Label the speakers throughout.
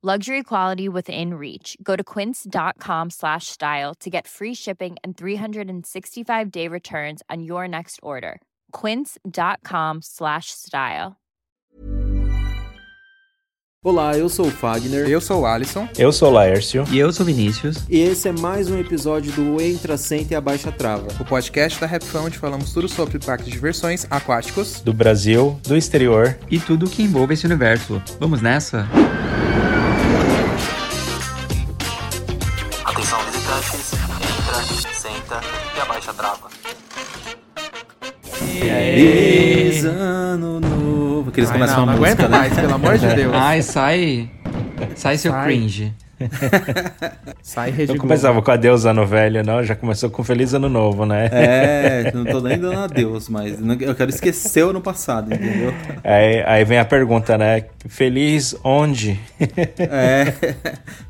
Speaker 1: Luxury quality within reach. Go to quince.com slash style to get free shipping and 365 day returns on your next order. Quince.com slash style.
Speaker 2: Olá, eu sou o Fagner.
Speaker 3: Eu sou o Alisson.
Speaker 4: Eu sou o Laércio.
Speaker 5: E eu sou o Vinícius.
Speaker 2: E esse é mais um episódio do Entra, Senta e Abaixa Trava.
Speaker 3: O podcast da Rapfão onde falamos tudo sobre parques de diversões aquáticos.
Speaker 4: Do Brasil, do exterior.
Speaker 5: E tudo que envolve esse universo. Vamos nessa?
Speaker 6: Atenção
Speaker 2: Feliz ano novo. Que eles
Speaker 3: Ai,
Speaker 2: começam
Speaker 3: não,
Speaker 2: a
Speaker 3: não
Speaker 2: música,
Speaker 3: aguento
Speaker 2: né?
Speaker 3: mais, pelo amor de Deus.
Speaker 5: Ai, sai. Sai seu
Speaker 3: Sai.
Speaker 5: cringe.
Speaker 3: Sai, Rede
Speaker 4: Eu
Speaker 3: Globo.
Speaker 4: começava com adeus ano velho, não, já começou com feliz ano novo, né?
Speaker 2: É, não tô nem dando adeus, mas não- eu quero esquecer o ano passado, entendeu?
Speaker 4: Aí, aí vem a pergunta, né? Feliz onde?
Speaker 2: É.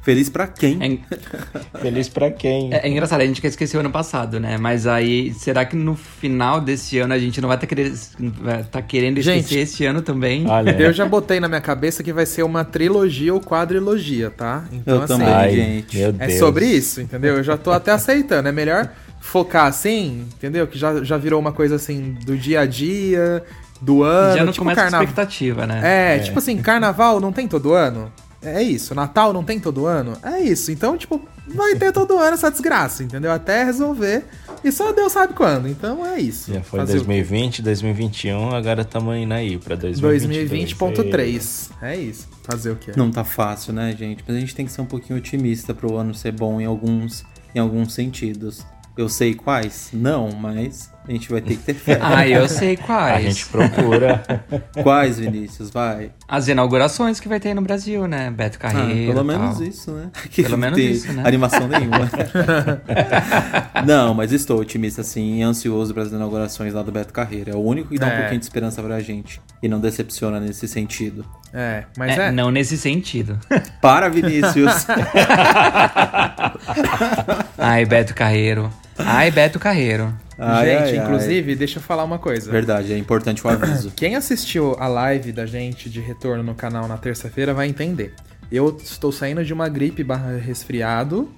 Speaker 2: Feliz pra quem?
Speaker 5: É,
Speaker 4: feliz pra quem?
Speaker 5: é- é engraçado, a gente quer esquecer o ano passado, né? Mas aí, será que no final desse ano a gente não vai estar querendo, tá querendo
Speaker 3: Gente,
Speaker 5: esquecer esse ano também?
Speaker 4: Olha,
Speaker 3: Eu já botei na minha cabeça que vai ser uma trilogia ou quadrilogia, tá? Então,
Speaker 2: Eu também,
Speaker 4: Ai,
Speaker 2: gente.
Speaker 4: Meu
Speaker 3: É
Speaker 4: Deus.
Speaker 3: sobre isso, entendeu? Eu já tô até aceitando. É melhor focar assim, entendeu? Que já, já virou uma coisa assim do dia a dia, do ano.
Speaker 5: Já não
Speaker 3: tipo
Speaker 5: começa com
Speaker 3: carnaval.
Speaker 5: expectativa, né?
Speaker 3: É, tipo assim, carnaval não tem todo ano? É isso. Natal não tem todo ano? É isso. Então, tipo, vai ter todo ano essa desgraça, entendeu? Até resolver. E só Deus sabe quando. Então é isso.
Speaker 4: Já foi
Speaker 3: Fazer o quê?
Speaker 4: 2020, 2021, agora estamos indo aí pra 2022.
Speaker 3: 2020.3. É isso. Fazer o quê?
Speaker 2: Não tá fácil, né, gente? Mas a gente tem que ser um pouquinho otimista pro ano ser bom em alguns, em alguns sentidos. Eu sei quais? Não, mas a gente vai ter que ter fé.
Speaker 5: Ah, eu sei
Speaker 4: A
Speaker 5: quais.
Speaker 4: gente procura.
Speaker 2: Quais, Vinícius? Vai.
Speaker 5: As inaugurações que vai ter aí no Brasil, né? Beto
Speaker 2: Ah,
Speaker 5: Carreiro.
Speaker 2: pelo menos
Speaker 5: tal.
Speaker 2: isso, né? Que
Speaker 5: Pelo menos
Speaker 2: tem
Speaker 5: isso, né?
Speaker 2: Animação nenhuma. não, mas estou otimista, assim, e ansioso para as inaugurações lá do Beto Carreiro. É o único que dá um
Speaker 3: É.
Speaker 2: pouquinho de esperança pra gente. E não decepciona nesse sentido.
Speaker 3: É, mas
Speaker 5: É,
Speaker 3: é.
Speaker 5: Não nesse sentido.
Speaker 2: Para, Vinícius!
Speaker 5: Ai, Beto Carreiro. Ai, Beto Carreiro.
Speaker 2: Ai,
Speaker 3: gente,
Speaker 2: ai, ai.
Speaker 3: inclusive, deixa eu falar uma coisa.
Speaker 2: Verdade, é importante o aviso.
Speaker 3: Quem assistiu a live da gente de retorno no canal na terça-feira vai entender. Eu estou saindo de uma gripe barra resfriado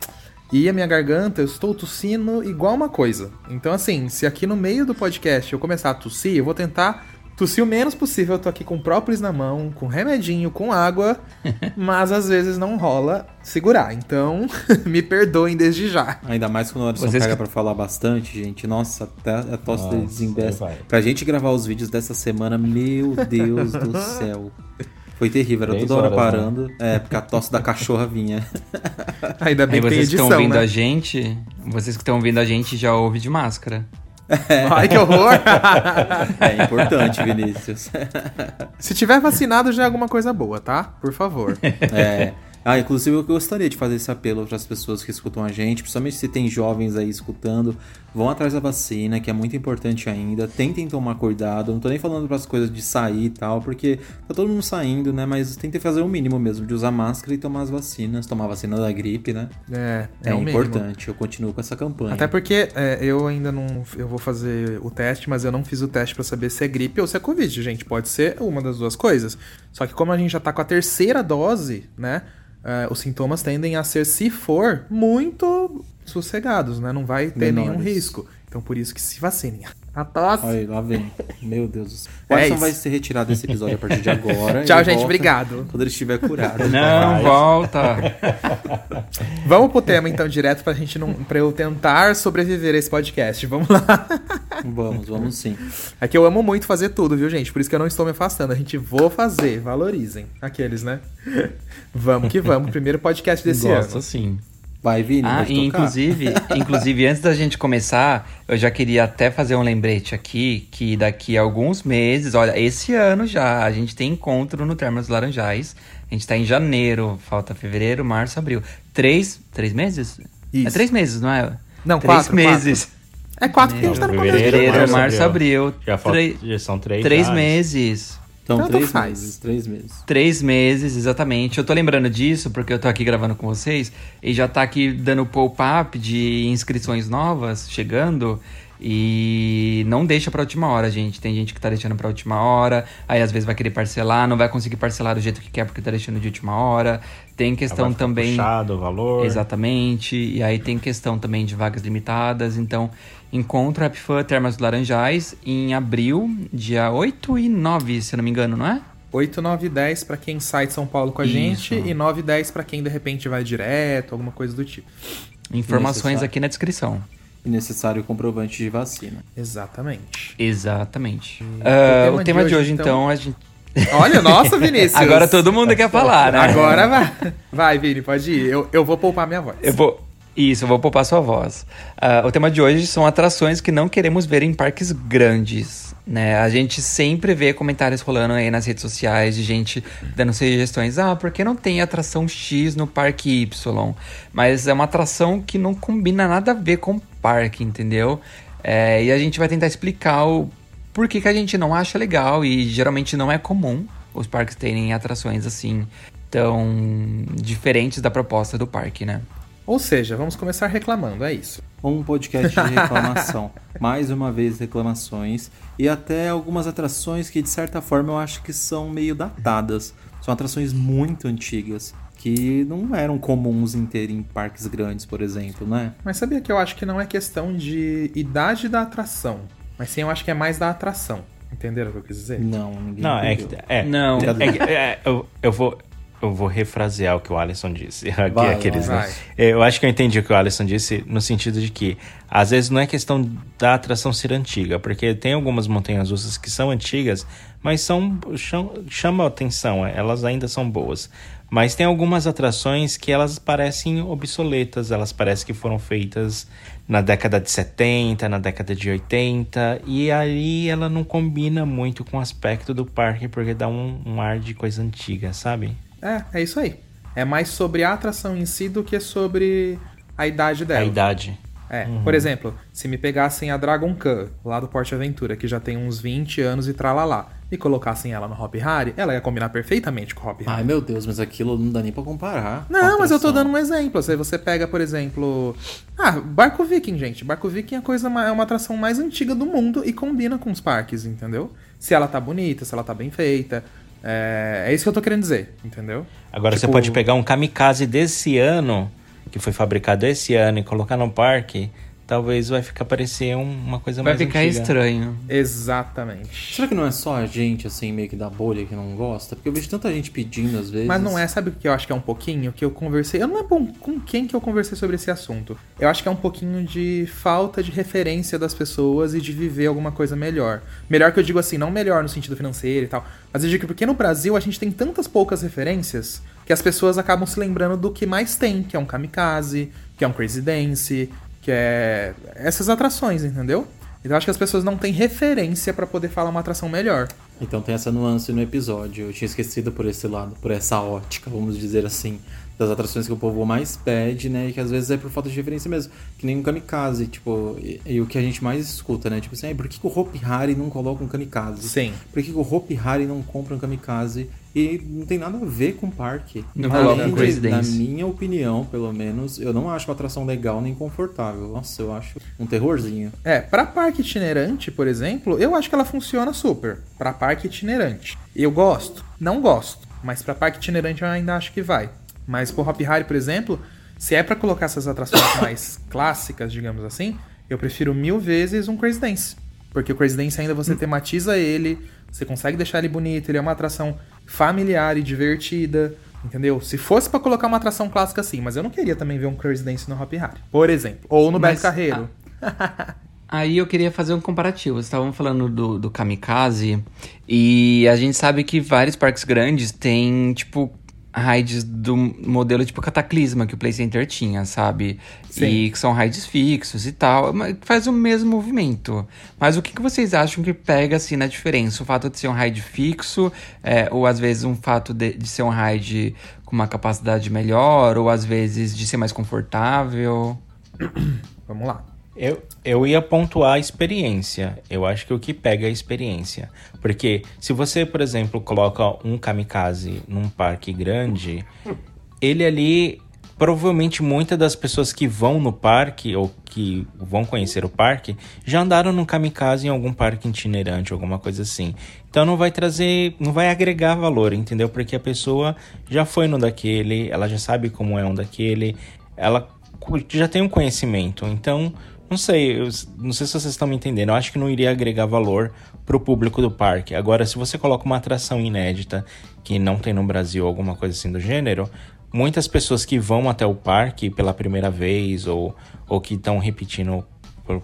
Speaker 3: e a minha garganta, eu estou tossindo igual uma coisa. Então, assim, se aqui no meio do podcast eu começar a tossir, eu vou tentar tossir o menos possível. Eu tô aqui com própolis na mão, com remedinho, com água, mas às vezes não rola segurar. Então, me perdoem desde já.
Speaker 2: Ainda mais quando o Alisson
Speaker 5: Vocês
Speaker 2: pega
Speaker 5: que-
Speaker 2: pra falar bastante, gente. Nossa, até a tosse
Speaker 4: Nossa, vai.
Speaker 2: Pra gente gravar os vídeos dessa semana, meu Deus do céu. Foi terrível, era
Speaker 4: Três
Speaker 2: toda hora
Speaker 4: horas,
Speaker 2: parando. É, porque a tosse da cachorra vinha.
Speaker 3: Ainda bem
Speaker 5: Aí
Speaker 3: que tem
Speaker 5: vocês que estão
Speaker 3: edição,
Speaker 5: ouvindo
Speaker 3: né?
Speaker 5: a gente, vocês que estão ouvindo a gente já ouvem de máscara.
Speaker 3: Ai, que horror!
Speaker 2: É importante, Vinícius.
Speaker 3: Se tiver vacinado já é alguma coisa boa, tá? Por favor.
Speaker 2: É, Ah, inclusive eu gostaria de fazer esse apelo para as pessoas que escutam a gente, principalmente se tem jovens aí escutando, vão atrás da vacina, que é muito importante ainda. Tentem tomar cuidado. Não tô nem falando para as coisas de sair e tal, porque tá todo mundo saindo, né? Mas tentem fazer o mínimo mesmo de usar máscara e tomar as vacinas, tomar a vacina da gripe, né?
Speaker 3: É,
Speaker 2: É,
Speaker 3: é, o mínimo.
Speaker 2: importante. Eu continuo com essa campanha.
Speaker 3: Até porque é, eu ainda não. Eu vou fazer o teste, mas eu não fiz o teste pra saber se é gripe ou se é Covid, gente. Pode ser uma das duas coisas. Só que como a gente já tá com a terceira dose, né? É, os sintomas tendem a ser, se for, muito sossegados, né? Não vai ter nenhum
Speaker 2: Menores.
Speaker 3: risco. Então por isso que se vacinem. A tosse.
Speaker 2: Olha aí, lá vem. Meu Deus do céu. O
Speaker 3: É isso.
Speaker 2: vai ser retirado desse episódio a partir de agora.
Speaker 3: Tchau, gente. Obrigado.
Speaker 2: Quando ele estiver curado.
Speaker 5: Não,
Speaker 2: Vai.
Speaker 5: volta.
Speaker 3: Vamos pro tema então direto pra gente não. pra eu tentar sobreviver a esse podcast. Vamos lá.
Speaker 2: Vamos, vamos sim.
Speaker 3: É que eu amo muito fazer tudo, viu, gente? Por isso que eu não estou me afastando. A gente vou fazer, valorizem. Aqueles, né? vamos que vamos. Primeiro podcast desse
Speaker 4: Gosto
Speaker 3: ano.
Speaker 4: sim.
Speaker 2: Vai, Vini,
Speaker 5: Ah, e inclusive, inclusive, antes da gente começar, eu já queria até fazer um lembrete aqui, que daqui a alguns meses, olha, esse ano já, a gente tem encontro no Termas Laranjais. A gente tá em janeiro, falta fevereiro, março, abril. Três, três meses?
Speaker 3: Isso.
Speaker 5: É três meses, não é?
Speaker 3: Não,
Speaker 5: três
Speaker 3: quatro,
Speaker 5: meses.
Speaker 3: É quatro porque a gente tá no começo.
Speaker 4: Fevereiro, março, abril. Já, falta, já são três.
Speaker 5: Três meses.
Speaker 2: Então,
Speaker 3: Tanto
Speaker 2: três
Speaker 3: faz.
Speaker 2: meses. Três meses.
Speaker 5: Três meses, exatamente. Eu tô lembrando disso porque eu tô aqui gravando com vocês e já tá aqui dando pop-up de inscrições novas chegando. E não deixa pra última hora, gente. Tem gente que tá deixando pra última hora, aí às vezes vai querer parcelar, não vai conseguir parcelar do jeito que quer porque tá deixando de última hora. Tem questão também.
Speaker 4: Puxado o valor.
Speaker 5: Exatamente. E aí tem questão também de vagas limitadas. Então, encontro AppFan Termas dos Laranjais em abril, dia 8 e 9, se eu não me engano, não é?
Speaker 3: 8, 9 e 10 pra quem sai de São Paulo com a
Speaker 5: Isso.
Speaker 3: gente e 9 e 10 pra quem de repente vai direto, alguma coisa do tipo.
Speaker 5: Informações aqui na descrição.
Speaker 2: E necessário comprovante de vacina.
Speaker 3: Exatamente.
Speaker 5: Exatamente.
Speaker 3: o tema
Speaker 5: o tema
Speaker 3: de hoje, então-
Speaker 5: então, a gente.
Speaker 3: Olha, nossa, Vinícius.
Speaker 5: Agora todo mundo quer falar, né?
Speaker 3: Agora vai. Vai, Vini, pode ir. Eu, eu vou poupar minha voz.
Speaker 5: Eu vou. Isso, vou poupar sua voz. Ah, o tema de hoje são atrações que não queremos ver em parques grandes. Né? A gente sempre vê comentários rolando aí nas redes sociais de gente dando sugestões. Ah, por que não tem atração X no parque Y? Mas é uma atração que não combina nada a ver com o parque, entendeu? É, e a gente vai tentar explicar o por que, que a gente não acha legal e geralmente não é comum os parques terem atrações assim tão diferentes da proposta do parque, né?
Speaker 3: Ou seja, vamos começar reclamando, é isso.
Speaker 2: Um podcast de reclamação. Mais uma vez, reclamações. E até algumas atrações que, de certa forma, eu acho que são meio datadas. São atrações muito antigas. Que não eram comuns em ter em parques grandes, por exemplo, né?
Speaker 3: Mas sabia que eu acho que não é questão de idade da atração, mas sim eu acho que é mais da atração. Entenderam o que eu quis dizer?
Speaker 2: Não, ninguém
Speaker 4: Não, é que.
Speaker 2: entendeu.
Speaker 4: É,
Speaker 5: Não.
Speaker 4: é que- é, eu, eu vou. Eu vou refrasear o que o Alisson disse. Aqui,
Speaker 2: Vai,
Speaker 4: aqueles,
Speaker 3: vai.
Speaker 4: né? Eu acho que eu entendi o que o Alisson disse no sentido de que às vezes não é questão da atração ser antiga, porque tem algumas montanhas russas que são antigas, mas são cham, chamam atenção, elas ainda são boas. Mas tem algumas atrações que elas parecem obsoletas, elas parecem que foram feitas na década de 70, na década de 80, e aí ela não combina muito com o aspecto do parque, porque dá um, um ar de coisa antiga, sabe?
Speaker 3: É, é isso aí. É mais sobre a atração em si do que sobre a idade dela.
Speaker 4: A idade.
Speaker 3: É, por exemplo, se me pegassem a Dragon Khan, lá do Porte Aventura, que já tem uns 20 anos e tralalá, e colocassem ela no Hop Harry, ela ia combinar perfeitamente com o Hop Harry.
Speaker 2: Ai, meu Deus, mas aquilo não dá nem pra comparar.
Speaker 3: Não, mas eu tô dando um exemplo. Se você pega, por exemplo. Ah, Barco Viking, gente. Barco Viking é, a coisa, é uma atração mais antiga do mundo e combina com os parques, entendeu? Se ela tá bonita, se ela tá bem feita. É, é isso que eu tô querendo dizer, entendeu?
Speaker 4: Agora você
Speaker 3: Tipo-
Speaker 4: pode pegar um kamikaze desse ano, que foi fabricado esse ano, e colocar no parque, talvez vai ficar parecer um- uma coisa
Speaker 5: Vai
Speaker 4: mais
Speaker 5: ficar
Speaker 4: antiga.
Speaker 5: estranho.
Speaker 3: Exatamente.
Speaker 2: Será que não é só a gente, assim, meio que da bolha que não gosta? Porque eu vejo tanta gente pedindo às vezes.
Speaker 3: Mas não é, sabe o que eu acho que é um pouquinho? Que eu conversei. Eu não é bom com quem que eu conversei sobre esse assunto. Eu acho que é um pouquinho de falta de referência das pessoas e de viver alguma coisa melhor. Melhor que eu digo assim, não melhor no sentido financeiro e tal. Mas eu digo que porque no Brasil a gente tem tantas poucas referências que as pessoas acabam se lembrando do que mais tem, que é um kamikaze, que é um crazy dance, que é essas atrações, entendeu? Então acho que as pessoas não têm referência pra poder falar uma atração melhor.
Speaker 2: Então tem essa nuance no episódio. Eu tinha esquecido por esse lado, por essa ótica, vamos dizer assim. das atrações que o povo mais pede, né? E que às vezes é por falta de referência mesmo. Que nem um kamikaze, tipo, e, e o que a gente mais escuta, né? Tipo assim, "Ai, por que, que o Hopi Hari não coloca um kamikaze?
Speaker 3: Sim.
Speaker 2: Por que, que o Hopi Hari não compra um kamikaze? E não tem nada a ver com o parque.
Speaker 5: Não
Speaker 2: Além
Speaker 5: coloca um
Speaker 2: de,
Speaker 5: Crazy
Speaker 2: Na
Speaker 5: Dance.
Speaker 2: minha opinião, pelo menos, eu não acho uma atração legal nem confortável. Nossa, eu acho um terrorzinho.
Speaker 3: É, pra parque itinerante, por exemplo, eu acho que ela funciona super. Pra parque itinerante. Eu gosto? Não gosto. Mas pra parque itinerante eu ainda acho que vai. Mas pro Hop Hari, por exemplo, se é pra colocar essas atrações mais clássicas, digamos assim, eu prefiro mil vezes um Crazy Dance. Porque o Crazy Dance ainda você tematiza ele, você consegue deixar ele bonito, ele é uma atração familiar e divertida. Entendeu? Se fosse pra colocar uma atração clássica assim, mas eu não queria também ver um Crazy Dance no Hop Hari, por exemplo. Ou no
Speaker 5: Mas,
Speaker 3: Beto Carreiro.
Speaker 5: Aí eu queria fazer um comparativo. Vocês estavam falando do, do Kamikaze e a gente sabe que vários parques grandes têm, tipo, rides do modelo tipo Cataclisma que o Play Center tinha, sabe?
Speaker 3: Sim.
Speaker 5: E que são rides fixos e tal, faz o mesmo movimento. Mas o que, que vocês acham que pega, assim, na diferença? O fato de ser um ride fixo, é, ou às vezes um fato de, de ser um ride com uma capacidade melhor, ou às vezes de ser mais confortável?
Speaker 3: Vamos lá.
Speaker 4: Eu, eu ia pontuar a experiência. Eu acho que o que pega é a experiência. Porque se você, por exemplo, coloca um kamikaze num parque grande, ele ali. Provavelmente muitas das pessoas que vão no parque ou que vão conhecer o parque já andaram num kamikaze em algum parque itinerante, alguma coisa assim. Então não vai trazer, não vai agregar valor, entendeu? Porque a pessoa já foi no daquele, ela já sabe como é um daquele, ela já tem um conhecimento. Então, não sei, eu não sei se vocês estão me entendendo. Eu acho que não iria agregar valor pro público do parque. Agora, se você coloca uma atração inédita que não tem no Brasil, alguma coisa assim do gênero, muitas pessoas que vão até o parque pela primeira vez ou, ou que estão repetindo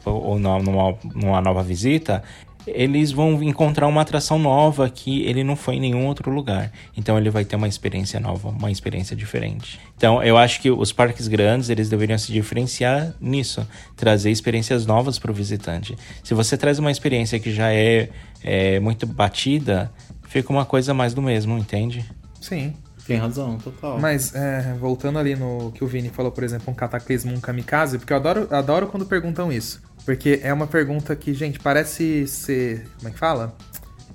Speaker 4: ou numa, numa nova visita, eles vão encontrar uma atração nova que ele não foi em nenhum outro lugar. Então ele vai ter uma experiência nova, uma experiência diferente. Então eu acho que os parques grandes eles deveriam se diferenciar nisso, trazer experiências novas para o visitante. Se você traz uma experiência que já é, é muito batida, fica uma coisa mais do mesmo, entende?
Speaker 3: Sim.
Speaker 2: Tem razão, total.
Speaker 3: Mas, é, voltando ali no que o Vini falou, por exemplo, um cataclismo, um kamikaze, porque eu adoro, adoro quando perguntam isso. Porque é uma pergunta que, gente, parece ser. Como é que fala?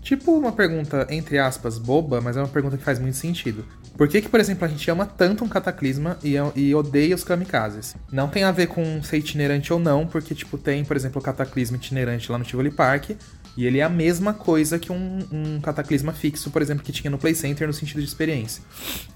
Speaker 3: Tipo uma pergunta, entre aspas, boba, mas é uma pergunta que faz muito sentido. Por que, que por exemplo, a gente ama tanto um cataclisma e, e odeia os kamikazes? Não tem a ver com ser itinerante ou não, porque, tipo, tem, por exemplo, o cataclisma itinerante lá no Tivoli Park, e ele é a mesma coisa que um, um cataclisma fixo, por exemplo, que tinha no Play Center no sentido de experiência.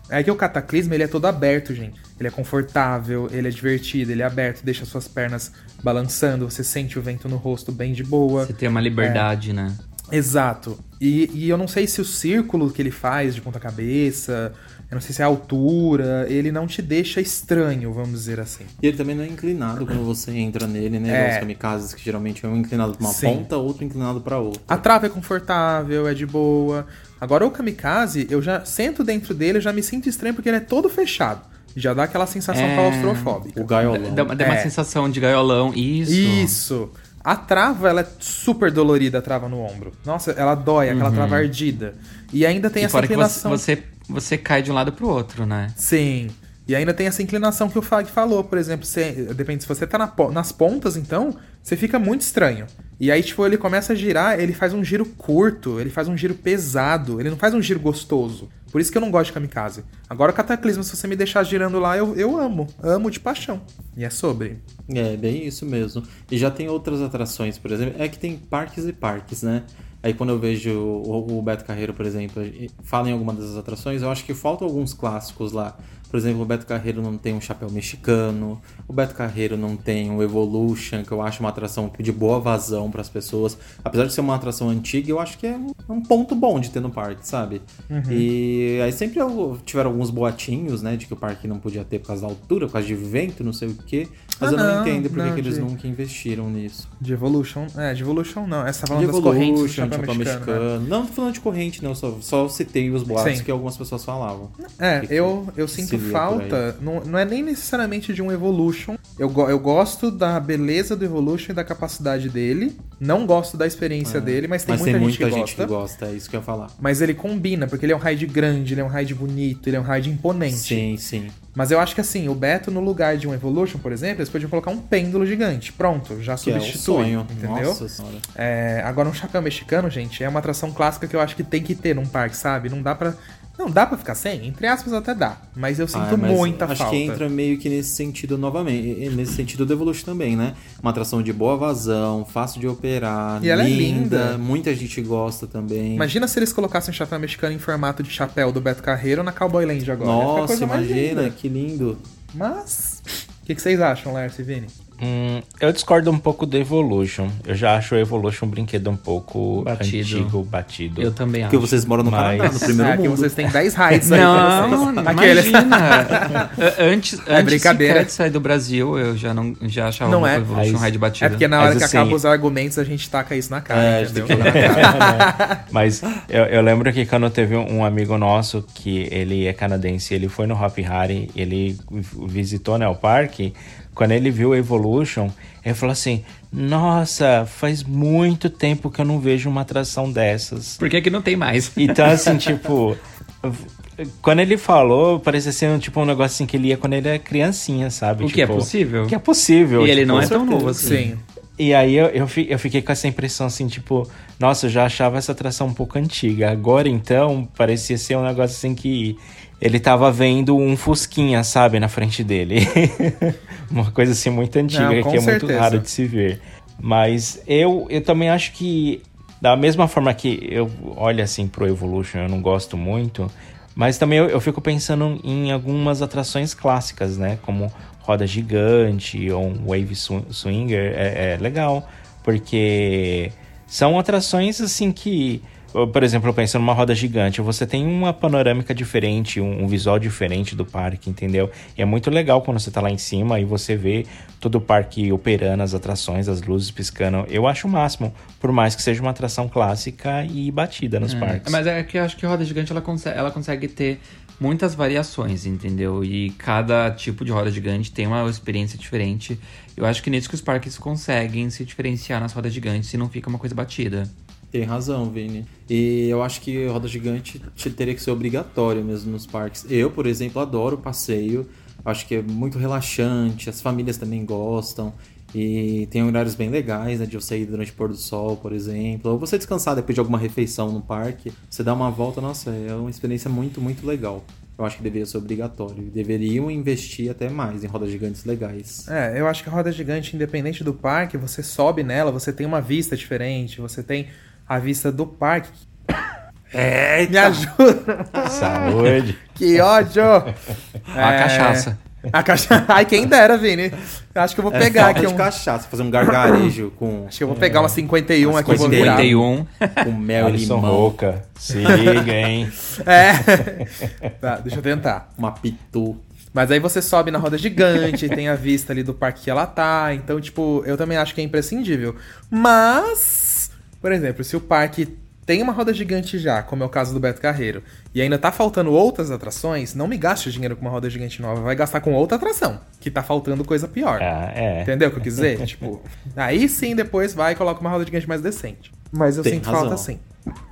Speaker 3: É que o cataclisma ele é todo aberto, gente. Ele é confortável, ele é divertido, ele é aberto, deixa suas pernas balançando, você sente o vento no rosto bem de boa.
Speaker 5: Você tem uma liberdade, né?
Speaker 3: Exato. E, e eu não sei se o círculo que ele faz de ponta cabeça, eu não sei se é a altura, ele não te deixa estranho, vamos dizer assim.
Speaker 2: E ele também não é inclinado quando você entra nele, né?
Speaker 3: É.
Speaker 2: Os kamikazes que geralmente é um inclinado pra uma
Speaker 3: Sim.
Speaker 2: ponta, outro inclinado pra outra.
Speaker 3: A trava é confortável, é de boa. Agora o kamikaze, eu já sento dentro dele, eu já me sinto estranho porque ele é todo fechado. Já dá aquela sensação
Speaker 5: É.
Speaker 3: claustrofóbica.
Speaker 2: O gaiolão.
Speaker 5: Dá, dá uma
Speaker 3: É.
Speaker 5: sensação de gaiolão. Isso.
Speaker 3: Isso. A trava, ela é super dolorida, a trava no ombro. Nossa, ela dói, aquela trava ardida. E ainda tem
Speaker 5: Uhum. E
Speaker 3: essa
Speaker 5: que você,
Speaker 3: inclinação.
Speaker 5: você, você cai de um lado pro outro, né?
Speaker 3: Sim. E ainda tem essa inclinação que o Fag falou, por exemplo, você, depende se você tá na nas pontas, então, você fica muito estranho. E aí, tipo, ele começa a girar, ele faz um giro curto, ele faz um giro pesado, ele não faz um giro gostoso. Por isso que eu não gosto de kamikaze. Agora, o cataclismo, se você me deixar girando lá, eu, eu amo. Amo de paixão. E é sobre.
Speaker 2: É, bem isso mesmo. E já tem outras atrações, por exemplo. É que tem parques e parques, né? Aí quando eu vejo o, o Beto Carreiro, por exemplo, fala em alguma dessas atrações, eu acho que faltam alguns clássicos lá. Por exemplo, o Beto Carreiro não tem um chapéu mexicano, o Beto Carreiro não tem o Evolution, que eu acho uma atração de boa vazão para as pessoas. Apesar de ser uma atração antiga, eu acho que é um, é um ponto bom de ter no parque, sabe? E aí sempre tiveram alguns boatinhos, né, de que o parque não podia ter por causa da altura, por causa de vento, não sei o quê. Mas
Speaker 3: Ah,
Speaker 2: eu não,
Speaker 3: não,
Speaker 2: entendo por que eles
Speaker 3: de-
Speaker 2: nunca investiram nisso.
Speaker 3: De Evolution. É, de Evolution não. Essa tá falando
Speaker 2: De
Speaker 3: das correntes do chapéu
Speaker 2: chapéu
Speaker 3: mexicano. né?
Speaker 2: mexicano. Não tô falando de corrente, não. Só, só citei os boatos
Speaker 3: Sim.
Speaker 2: que algumas pessoas falavam.
Speaker 3: É,
Speaker 2: Que-
Speaker 3: eu, eu sinto falta, não, não é nem necessariamente de um Evolution. Eu, eu gosto da beleza do Evolution e da capacidade dele. Não gosto da experiência dele, mas tem
Speaker 2: Mas
Speaker 3: muita,
Speaker 2: tem
Speaker 3: gente,
Speaker 2: muita
Speaker 3: que,
Speaker 2: gente
Speaker 3: gosta.
Speaker 2: que gosta, é isso que eu ia falar.
Speaker 3: Mas ele combina, porque ele é um raid grande, ele é um raid bonito, ele é um raid imponente.
Speaker 2: Sim, sim.
Speaker 3: Mas eu acho que assim, o Beto, no lugar de um Evolution, por exemplo, eles podiam colocar um pêndulo gigante. Pronto, já
Speaker 2: Que é
Speaker 3: substitui.
Speaker 2: sonho.
Speaker 3: Entendeu?
Speaker 2: Nossa senhora.
Speaker 3: É, agora, um chapéu mexicano, gente, é uma atração clássica que eu acho que tem que ter num parque, sabe? Não dá pra. Não, dá pra ficar sem? Entre aspas, até dá. Mas eu sinto
Speaker 2: Ah, mas
Speaker 3: muita
Speaker 2: acho
Speaker 3: falta.
Speaker 2: que entra meio que nesse sentido novamente. Nesse sentido do Evolution também, né? Uma atração de boa vazão, fácil de operar,
Speaker 3: E ela é linda.
Speaker 2: Muita gente gosta também.
Speaker 3: Imagina se eles colocassem um chapéu mexicano em formato de chapéu do Beto Carreiro na Cowboy Land agora.
Speaker 2: Nossa, imagina,
Speaker 3: linda.
Speaker 2: que lindo.
Speaker 3: Mas. O que, que vocês acham, Lércio e Vini?
Speaker 4: Hum, eu discordo um pouco do Evolution. Eu já acho o Evolution um brinquedo um pouco
Speaker 5: Batido.
Speaker 4: antigo, batido.
Speaker 5: Eu também acho.
Speaker 2: Porque vocês moram no
Speaker 4: Mas-
Speaker 2: Canadá, no primeiro
Speaker 3: aqui
Speaker 2: mundo.
Speaker 3: vocês têm 10 raids aí
Speaker 5: Não, imagina. antes,
Speaker 3: É
Speaker 5: antes
Speaker 3: brincadeira.
Speaker 5: de sair do Brasil, eu já, não, já achava
Speaker 3: Não é.
Speaker 5: Evolution Ride batida.
Speaker 3: É porque na hora
Speaker 4: Mas
Speaker 3: que
Speaker 4: assim-
Speaker 3: acabam os argumentos, a gente taca isso na cara,
Speaker 2: É,
Speaker 3: entendeu?
Speaker 2: que-
Speaker 4: Mas eu, eu lembro que quando teve um, amigo nosso que ele é canadense, ele foi no Hop Hari, ele visitou né, o parque. Quando ele viu o Evolution, ele falou assim: Nossa, faz muito tempo que eu não vejo uma atração dessas.
Speaker 5: Por que que não tem mais?
Speaker 4: Então, assim, tipo. Quando ele falou, parecia ser tipo um negócio assim que ele ia quando ele era criancinha, sabe?
Speaker 5: O que é
Speaker 4: Tipo,
Speaker 5: possível?
Speaker 4: Que é possível.
Speaker 5: E ele
Speaker 4: tipo,
Speaker 5: não é tão
Speaker 4: certeza.
Speaker 5: novo assim.
Speaker 3: Sim.
Speaker 4: E aí eu, eu, eu fiquei com essa impressão assim, tipo, nossa, eu já achava essa atração um pouco antiga. Agora então, parecia ser um negócio assim que ele tava vendo um Fusquinha, sabe, na frente dele. Uma coisa assim muito antiga,
Speaker 3: Não,
Speaker 4: que é muito raro de se ver. Mas eu, eu também acho que, da mesma forma que eu olho assim pro Evolution, eu não gosto muito, mas também eu, eu fico pensando em algumas atrações clássicas, né? Como Roda Gigante ou um Wave Sw- Swinger, é, é legal, porque são atrações assim que, por exemplo, eu penso numa roda gigante, você tem uma panorâmica diferente, um, um visual diferente do parque, entendeu? E é muito legal quando você tá lá em cima e você vê todo o parque operando, as atrações, as luzes piscando. Eu acho o máximo, por mais que seja uma atração clássica e batida nos parques.
Speaker 5: Mas é que eu acho que a roda gigante ela consegue, ela consegue ter muitas variações, entendeu? E cada tipo de roda gigante tem uma experiência diferente. Eu acho que nisso que os parques conseguem se diferenciar nas rodas gigantes e não fica uma coisa batida.
Speaker 2: Tem razão, Vini. E eu acho que roda gigante te- teria que ser obrigatório mesmo nos parques. Eu, por exemplo, adoro passeio. Acho que é muito relaxante, as famílias também gostam. E tem horários bem legais, né? De você ir durante o pôr do sol, por exemplo. Ou você descansar depois de alguma refeição no parque. Você dá uma volta, nossa, é uma experiência muito, muito legal. Eu acho que deveria ser obrigatório. Deveriam investir até mais em rodas gigantes legais.
Speaker 3: É, eu acho que a roda gigante, independente do parque, você sobe nela, você tem uma vista diferente, você tem a vista do parque.
Speaker 2: É,
Speaker 3: Me ajuda!
Speaker 4: Saúde!
Speaker 3: que ódio!
Speaker 5: A
Speaker 3: É,
Speaker 5: cachaça.
Speaker 3: A cachaça. Ai, quem dera, Vini. Acho que eu vou
Speaker 2: É
Speaker 3: pegar
Speaker 2: falta
Speaker 3: aqui
Speaker 2: de
Speaker 3: um.
Speaker 2: cachaça, fazer um gargarejo com,
Speaker 3: Acho que eu vou pegar uma 51
Speaker 2: Uma
Speaker 3: aqui e vou virar.
Speaker 5: 51.
Speaker 2: com mel e
Speaker 4: Alisson
Speaker 2: limão.
Speaker 4: Roca, se liga, hein?
Speaker 3: É. tá, deixa eu tentar.
Speaker 2: Uma pitu.
Speaker 3: Mas aí você sobe na roda gigante, tem a vista ali do parque que ela tá. Então, tipo, eu também acho que é imprescindível. Mas, por exemplo, se o parque tem uma roda gigante já, como é o caso do Beto Carreiro, e ainda tá faltando outras atrações, não me gaste dinheiro com uma roda gigante nova, vai gastar com outra atração, que tá faltando coisa pior.
Speaker 4: Ah, é.
Speaker 3: Entendeu o que eu quis dizer? tipo, aí sim depois vai e coloca uma roda gigante mais decente. Mas eu
Speaker 2: Tem
Speaker 3: sinto
Speaker 2: razão.
Speaker 3: falta sim.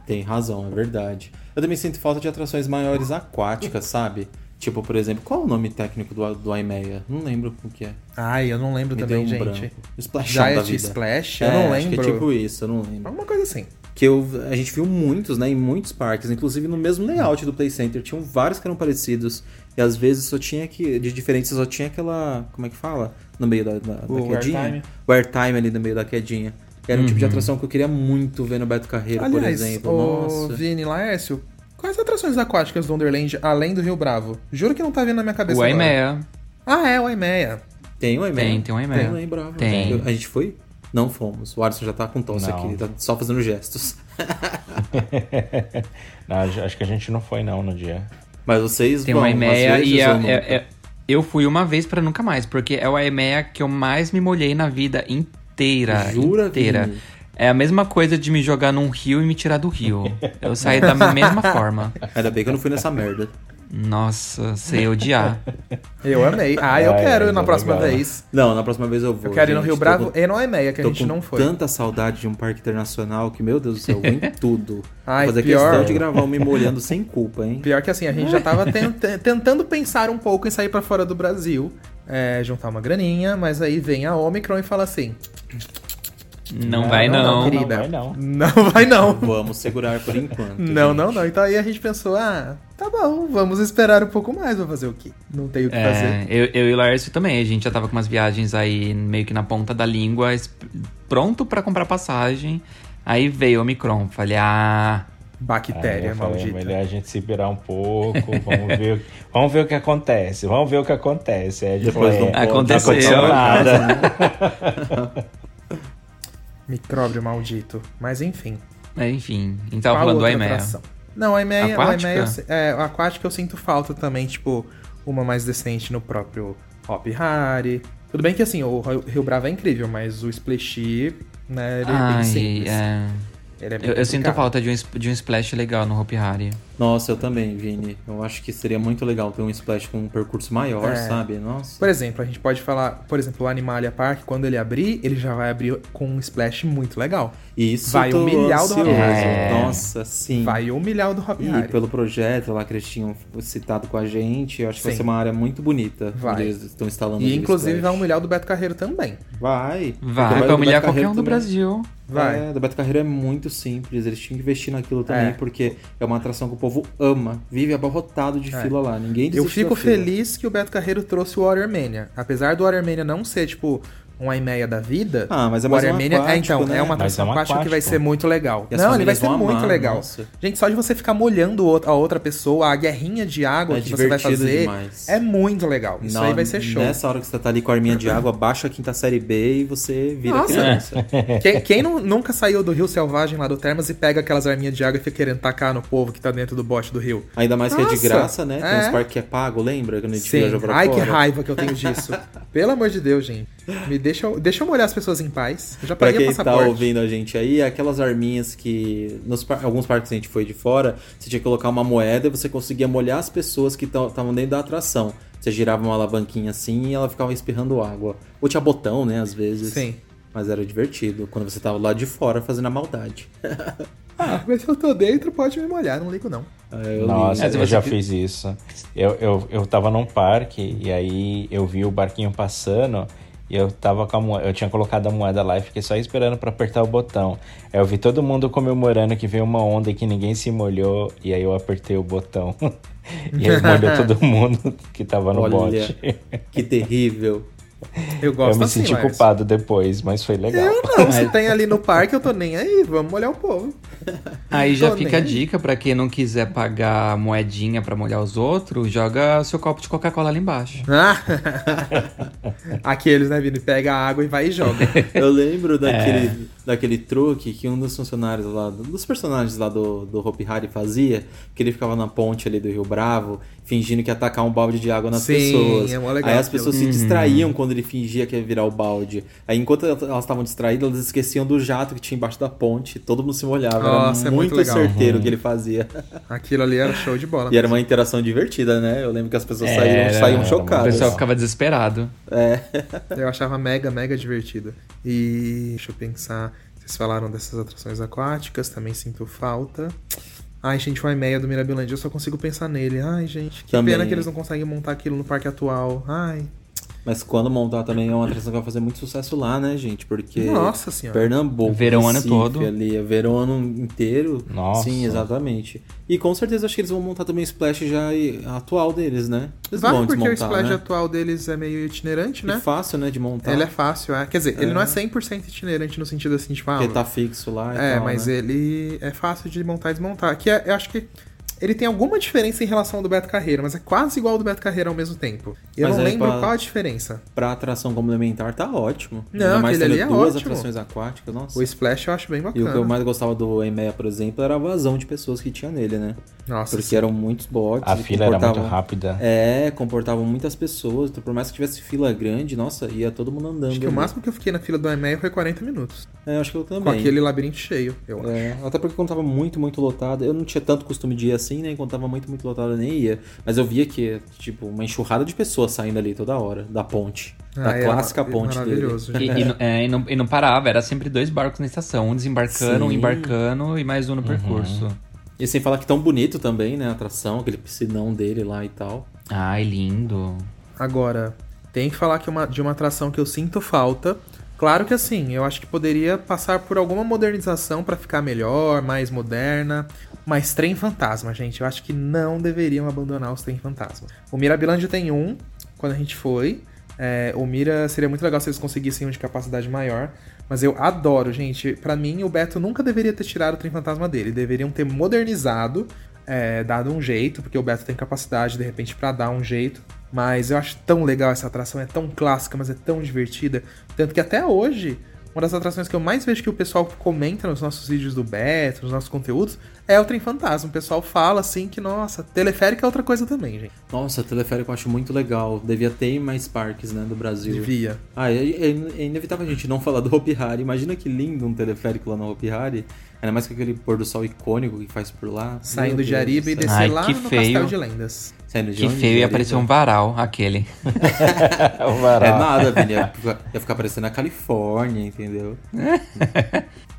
Speaker 2: Tem razão, é verdade. Eu também sinto falta de atrações maiores aquáticas, sabe? Tipo, por exemplo, qual é o nome técnico do, do Aimeia? Não lembro o que é.
Speaker 3: Ai, eu não lembro
Speaker 2: Me
Speaker 3: também,
Speaker 2: um
Speaker 3: gente.
Speaker 2: branco. Splashão da
Speaker 3: Giant
Speaker 2: vida.
Speaker 3: Splash? Eu
Speaker 2: É,
Speaker 3: não
Speaker 2: Acho que
Speaker 3: lembro.
Speaker 2: é tipo isso, eu não lembro.
Speaker 3: Alguma coisa assim.
Speaker 2: Que eu, a gente viu muitos, né, em muitos parques, inclusive no mesmo layout do Play Center. Tinham vários que eram parecidos. E às vezes só tinha que. De diferença, só tinha aquela. Como é que fala? No meio da, da,
Speaker 3: O
Speaker 2: da quedinha.
Speaker 3: airtime.
Speaker 2: O airtime ali no meio da quedinha. Era um tipo de atração que eu queria muito ver no Beto Carreiro, por
Speaker 3: Aliás,
Speaker 2: exemplo.
Speaker 3: ô,
Speaker 2: Nossa.
Speaker 3: Vini, Laércio, quais atrações aquáticas do Wonderland além do Rio Bravo? Juro que não tá vindo na minha cabeça
Speaker 5: O. Aimeia.
Speaker 3: Ah, é, o Aimeia.
Speaker 2: Tem o Aimeia?
Speaker 5: Tem, tem o Aimeia.
Speaker 2: Tem o Aimeia, bravo.
Speaker 5: Tem.
Speaker 2: Eu- a gente foi? Não fomos. O Alisson já tá com tosse
Speaker 4: Não.
Speaker 2: aqui, tá só fazendo gestos.
Speaker 4: Não, acho que a gente não foi não no dia.
Speaker 2: Mas vocês
Speaker 5: Tem
Speaker 2: vão,
Speaker 5: o Aimeia e é,
Speaker 2: nunca?
Speaker 5: é- é- eu fui uma vez pra nunca mais, porque é o Aimeia que eu mais me molhei na vida inteira.
Speaker 2: Jura,
Speaker 5: inteira.
Speaker 2: Vini?
Speaker 5: É a mesma coisa de me jogar num rio e me tirar do rio. Eu saí da mesma forma.
Speaker 2: Ainda bem que eu não fui nessa merda.
Speaker 5: Nossa, sei odiar.
Speaker 3: Eu amei. Ah, eu
Speaker 4: Ah, é,
Speaker 3: quero ir na
Speaker 4: é
Speaker 3: próxima
Speaker 4: legal.
Speaker 3: vez.
Speaker 2: Não, na próxima vez eu vou.
Speaker 3: Eu quero ir no
Speaker 2: gente.
Speaker 3: Rio Bravo
Speaker 2: com-
Speaker 3: e no EMEA, que a gente não foi.
Speaker 2: tanta saudade de um parque internacional que, meu Deus do céu, eu vou em tudo.
Speaker 3: Ai,
Speaker 2: Fazer
Speaker 3: pior-
Speaker 2: questão de gravar Me Molhando sem culpa, hein?
Speaker 3: Pior que assim, a gente já tava ten- ten- tentando pensar um pouco em sair pra fora do Brasil, é, juntar uma graninha, mas aí vem a Omicron e fala assim:
Speaker 5: Não, vai não.
Speaker 3: não, querida.
Speaker 4: vai não.
Speaker 3: Não vai não.
Speaker 2: Vamos segurar por enquanto.
Speaker 3: Não,
Speaker 2: gente.
Speaker 3: não, não. Então aí a gente pensou, ah, tá bom, vamos esperar um pouco mais, vou fazer o quê? Não tem o que fazer.
Speaker 5: É, eu, eu e o Laércio também. A gente já tava com umas viagens aí meio que na ponta da língua, pronto pra comprar passagem. Aí veio o Omicron. Falei, ah.
Speaker 4: Aí
Speaker 3: Bactéria
Speaker 4: eu falei,
Speaker 3: maldita.
Speaker 4: melhor a gente se virar um pouco, vamos ver, vamos ver o que acontece, vamos ver o que acontece. Aí
Speaker 2: Depois não
Speaker 4: é,
Speaker 2: pode
Speaker 5: Aconteceu.
Speaker 4: aconteceu nada.
Speaker 3: Micróbio maldito. Mas enfim.
Speaker 5: É, enfim. A
Speaker 3: Qual
Speaker 5: falando do
Speaker 3: atração? Não, a IMEA, a
Speaker 5: Aquática?
Speaker 3: Se- é, a aquática eu sinto falta também, tipo, uma mais decente no próprio Hop Harry. Tudo bem que assim, o Rio- Bravo é incrível, mas o Splash, né, ele é bem simples.
Speaker 5: é.
Speaker 3: Ele é bem
Speaker 5: Eu, eu sinto falta de um, de um splash legal no Hopi Hari.
Speaker 2: Nossa, eu também, Vini. Eu acho que seria muito legal ter um splash com um percurso maior,
Speaker 3: É.
Speaker 2: sabe? Nossa.
Speaker 3: Por exemplo, a gente pode falar, por exemplo, o Animalia Park, quando ele abrir, ele já vai abrir com um splash muito legal.
Speaker 2: Isso
Speaker 3: Vai humilhar o do
Speaker 2: ansioso.
Speaker 3: Hari.
Speaker 5: É.
Speaker 2: Nossa, sim.
Speaker 3: Vai humilhar o do Hop
Speaker 2: E pelo projeto lá que eles tinham citado com a gente, eu acho que vai
Speaker 3: Sim.
Speaker 2: ser uma área muito bonita.
Speaker 3: Vai.
Speaker 2: Eles estão instalando
Speaker 3: E inclusive vai
Speaker 2: splash.
Speaker 3: humilhar o do Beto Carreiro também.
Speaker 2: Vai.
Speaker 5: Vai,
Speaker 2: do
Speaker 5: humilhar qualquer
Speaker 2: Carreiro
Speaker 5: um do
Speaker 2: também-
Speaker 5: Brasil.
Speaker 3: Vai.
Speaker 2: É, do Beto Carreiro é muito simples, eles tinham que investir naquilo também,
Speaker 3: É.
Speaker 2: porque é uma atração que o povo ama, vive abarrotado de
Speaker 3: É.
Speaker 2: fila lá, ninguém
Speaker 3: Eu fico feliz que o Beto Carreiro trouxe o Watermania. Apesar do Watermania não ser, tipo, uma imeia da vida.
Speaker 2: Ah, mas é mais um
Speaker 3: é,
Speaker 2: aquático,
Speaker 3: então,
Speaker 2: né?
Speaker 3: é uma atração
Speaker 4: é um
Speaker 3: aquática que vai ser muito legal.
Speaker 2: E
Speaker 3: Não, ele vai ser muito
Speaker 2: amar,
Speaker 3: legal.
Speaker 2: nossa.
Speaker 3: Gente, só de você ficar molhando a outra pessoa, a guerrinha de água
Speaker 2: É
Speaker 3: que você vai fazer,
Speaker 2: demais.
Speaker 3: é muito legal. Isso
Speaker 2: Na-
Speaker 3: aí vai ser show.
Speaker 2: Nessa hora que você tá ali com a arminha de água, baixa a quinta série B e você vira
Speaker 3: Nossa.
Speaker 2: criança.
Speaker 3: Quem, quem nu- nunca saiu do Rio Selvagem lá do Termas e pega aquelas arminhas de água e fica querendo tacar no povo que tá dentro do bote do rio?
Speaker 2: Ainda mais que é de
Speaker 3: Nossa,
Speaker 2: graça, né? Tem
Speaker 3: é.
Speaker 2: uns parques que é pago, lembra? Quando a gente
Speaker 3: Sim. Ai,
Speaker 2: fora.
Speaker 3: que raiva que eu tenho disso. Pelo amor de Deus, gente. Me deixa, eu- deixa eu molhar as pessoas em paz. Eu já
Speaker 2: Pra quem tá ouvindo a gente aí, aquelas arminhas que nos par- alguns parques que a gente foi de fora, você tinha que colocar uma moeda e você conseguia molhar as pessoas que estavam dentro da atração. Você girava uma alavanquinha assim e ela ficava espirrando água. Ou tinha botão, né, às vezes.
Speaker 3: Sim.
Speaker 2: Mas era divertido, quando você tava lá de fora fazendo a maldade.
Speaker 3: Ah, mas se eu tô dentro, pode me molhar, não ligo não.
Speaker 2: É, eu
Speaker 4: Nossa,
Speaker 2: li-
Speaker 4: eu já fiz isso. Eu, eu, eu tava num parque e aí eu vi o barquinho passando e eu tava com a moeda, eu tinha colocado a moeda lá e fiquei só esperando pra apertar o botão. Aí eu vi todo mundo comemorando que veio uma onda e que ninguém se molhou e aí eu apertei o botão. e aí molhou todo mundo que tava no
Speaker 2: Olha,
Speaker 4: bote.
Speaker 2: que terrível.
Speaker 3: Eu
Speaker 4: Eu
Speaker 3: gosto
Speaker 4: me
Speaker 3: assim,
Speaker 4: senti
Speaker 3: Lars.
Speaker 4: culpado depois, mas foi legal.
Speaker 3: Eu não, se tem ali no parque, eu tô nem aí, vamos molhar o povo.
Speaker 5: Aí já
Speaker 3: Tô
Speaker 5: fica a dica pra quem não quiser pagar moedinha pra molhar os outros, joga seu copo de Coca-Cola ali embaixo.
Speaker 3: Ah. Aqueles, né, Vini? Pega a água e vai e joga.
Speaker 2: Eu lembro daquele,
Speaker 3: É.
Speaker 2: daquele truque que um dos funcionários lá, dos personagens lá do, do Hopi Hari fazia, que ele ficava na ponte ali do Rio Bravo, fingindo que ia atacar um balde de água nas
Speaker 3: Sim,
Speaker 2: pessoas.
Speaker 3: é legal
Speaker 2: Aí as
Speaker 3: aquilo.
Speaker 2: pessoas se
Speaker 5: Uhum.
Speaker 2: distraíam quando ele fingia que ia virar o balde. Aí enquanto elas estavam distraídas, elas esqueciam do jato que tinha embaixo da ponte, todo mundo se molhava.
Speaker 3: Nossa,
Speaker 2: era
Speaker 3: é muito
Speaker 2: muito,
Speaker 3: legal.
Speaker 2: certeiro o que ele fazia.
Speaker 3: Aquilo ali era show de bola.
Speaker 2: E era uma interação divertida, né? Eu lembro que as pessoas
Speaker 4: Era,
Speaker 2: saíram, saíam
Speaker 4: era
Speaker 5: O
Speaker 2: chocadas.
Speaker 5: pessoal ficava desesperado.
Speaker 2: É.
Speaker 3: Eu achava mega, mega divertido. E deixa eu pensar. Vocês falaram dessas atrações aquáticas, também sinto falta. Ai, gente, o Imeia do Mirabilândia, eu só consigo pensar nele. Ai, gente, que
Speaker 2: Também.
Speaker 3: pena que eles não conseguem montar aquilo no parque atual. Ai,
Speaker 2: Mas quando montar também é uma atração que vai fazer muito sucesso lá, né, gente? Porque
Speaker 3: Nossa Senhora.
Speaker 2: Pernambuco,
Speaker 5: Verão o ano todo.
Speaker 2: ali, é verão o ano inteiro.
Speaker 4: Nossa.
Speaker 2: Sim, exatamente. E com certeza acho que eles vão montar também o Splash já atual deles, né? Eles
Speaker 3: vai
Speaker 2: vão
Speaker 3: porque o
Speaker 2: desmontar,
Speaker 3: splash
Speaker 2: né?
Speaker 3: atual deles é meio itinerante,
Speaker 2: E
Speaker 3: né?
Speaker 2: fácil, né, de montar.
Speaker 3: Ele é fácil, é. Quer dizer, ele não é 100% itinerante no sentido assim, tipo, ah,
Speaker 2: Porque tá fixo lá e
Speaker 3: É,
Speaker 2: tal,
Speaker 3: mas
Speaker 2: né?
Speaker 3: ele é fácil de montar e desmontar. Que é- eu acho que ele tem alguma diferença em relação ao do Beto Carreiro, mas é quase igual ao do Beto Carreiro ao mesmo tempo. E eu
Speaker 2: Mas
Speaker 3: não lembro
Speaker 2: pra-
Speaker 3: qual a diferença.
Speaker 2: Pra atração complementar tá ótimo.
Speaker 3: Não,
Speaker 2: Ainda mais
Speaker 3: aquele
Speaker 2: tendo
Speaker 3: ali é
Speaker 2: duas
Speaker 3: ótimo.
Speaker 2: atrações aquáticas, nossa.
Speaker 3: O Splash eu acho bem
Speaker 2: E
Speaker 3: bacana.
Speaker 2: o que eu mais gostava do EMEA, por exemplo, era a vazão de pessoas que tinha nele, né?
Speaker 3: Nossa,
Speaker 2: Porque
Speaker 3: sim.
Speaker 2: eram muitos bots.
Speaker 4: A
Speaker 2: e
Speaker 4: fila era muito rápida.
Speaker 2: É, comportavam muitas pessoas. Então, por mais que tivesse fila grande, nossa, ia todo mundo andando.
Speaker 3: Acho que o
Speaker 2: ali.
Speaker 3: máximo que eu fiquei na fila do EMEA foi 40 minutos.
Speaker 2: É, acho que eu também.
Speaker 3: Com aquele labirinto cheio, eu acho.
Speaker 2: É, até porque quando tava muito, muito lotado, eu não tinha tanto costume de ir assim, assim, né? Enquanto tava muito, muito lotado, eu nem ia. Mas eu via que, tipo, uma enxurrada de pessoas saindo ali toda hora, da ponte. da
Speaker 3: Ah, é
Speaker 2: clássica
Speaker 3: ma-
Speaker 2: ponte dele.
Speaker 3: maravilhoso.
Speaker 5: E, e não- é, e não, e não parava, era sempre dois barcos na estação, um desembarcando, um
Speaker 2: Sim.
Speaker 5: embarcando e mais um no percurso.
Speaker 2: E sem falar que tão bonito também, né? A atração, aquele piscinão dele lá e tal.
Speaker 5: Ai, lindo.
Speaker 3: Agora, tem que falar que uma, de uma atração que eu sinto falta. Claro que assim, eu acho que poderia passar por alguma modernização pra ficar melhor, mais moderna. Mas trem fantasma, gente, eu acho que não deveriam abandonar os trem fantasma. O Mirabilândia tem um, quando a gente foi. É, o Mira seria muito legal se eles conseguissem um de capacidade maior. Mas eu adoro, gente. Pra mim, o Beto nunca deveria ter tirado o trem fantasma dele. Deveriam ter modernizado, é, dado um jeito, porque o Beto tem capacidade, de repente, pra dar um jeito. Mas eu acho tão legal essa atração, é tão clássica, mas é tão divertida. Tanto que até hoje, uma das atrações que eu mais vejo que o pessoal comenta nos nossos vídeos do Beto, nos nossos conteúdos, é o Trem Fantasma. O pessoal fala assim que, nossa, teleférico é outra coisa também, gente.
Speaker 2: Nossa, teleférico eu acho muito legal. Devia ter mais parques, né, do Brasil.
Speaker 3: Devia.
Speaker 2: Ah, é, é é inevitável a gente não falar do Hopi Hari. Imagina que lindo um teleférico lá no Hopi Hari. Ainda mais com aquele pôr do sol icônico que faz por lá.
Speaker 3: Saindo de Ariba e descer
Speaker 5: Ai,
Speaker 3: lá
Speaker 5: que
Speaker 3: no
Speaker 5: feio.
Speaker 3: Castelo de Lendas.
Speaker 2: Saindo de
Speaker 5: Que
Speaker 2: onde?
Speaker 5: feio, ia aparecer um varal, aquele.
Speaker 4: o varal.
Speaker 2: É nada, Vini. Ia ficar, ia ficar parecendo a Califórnia, entendeu?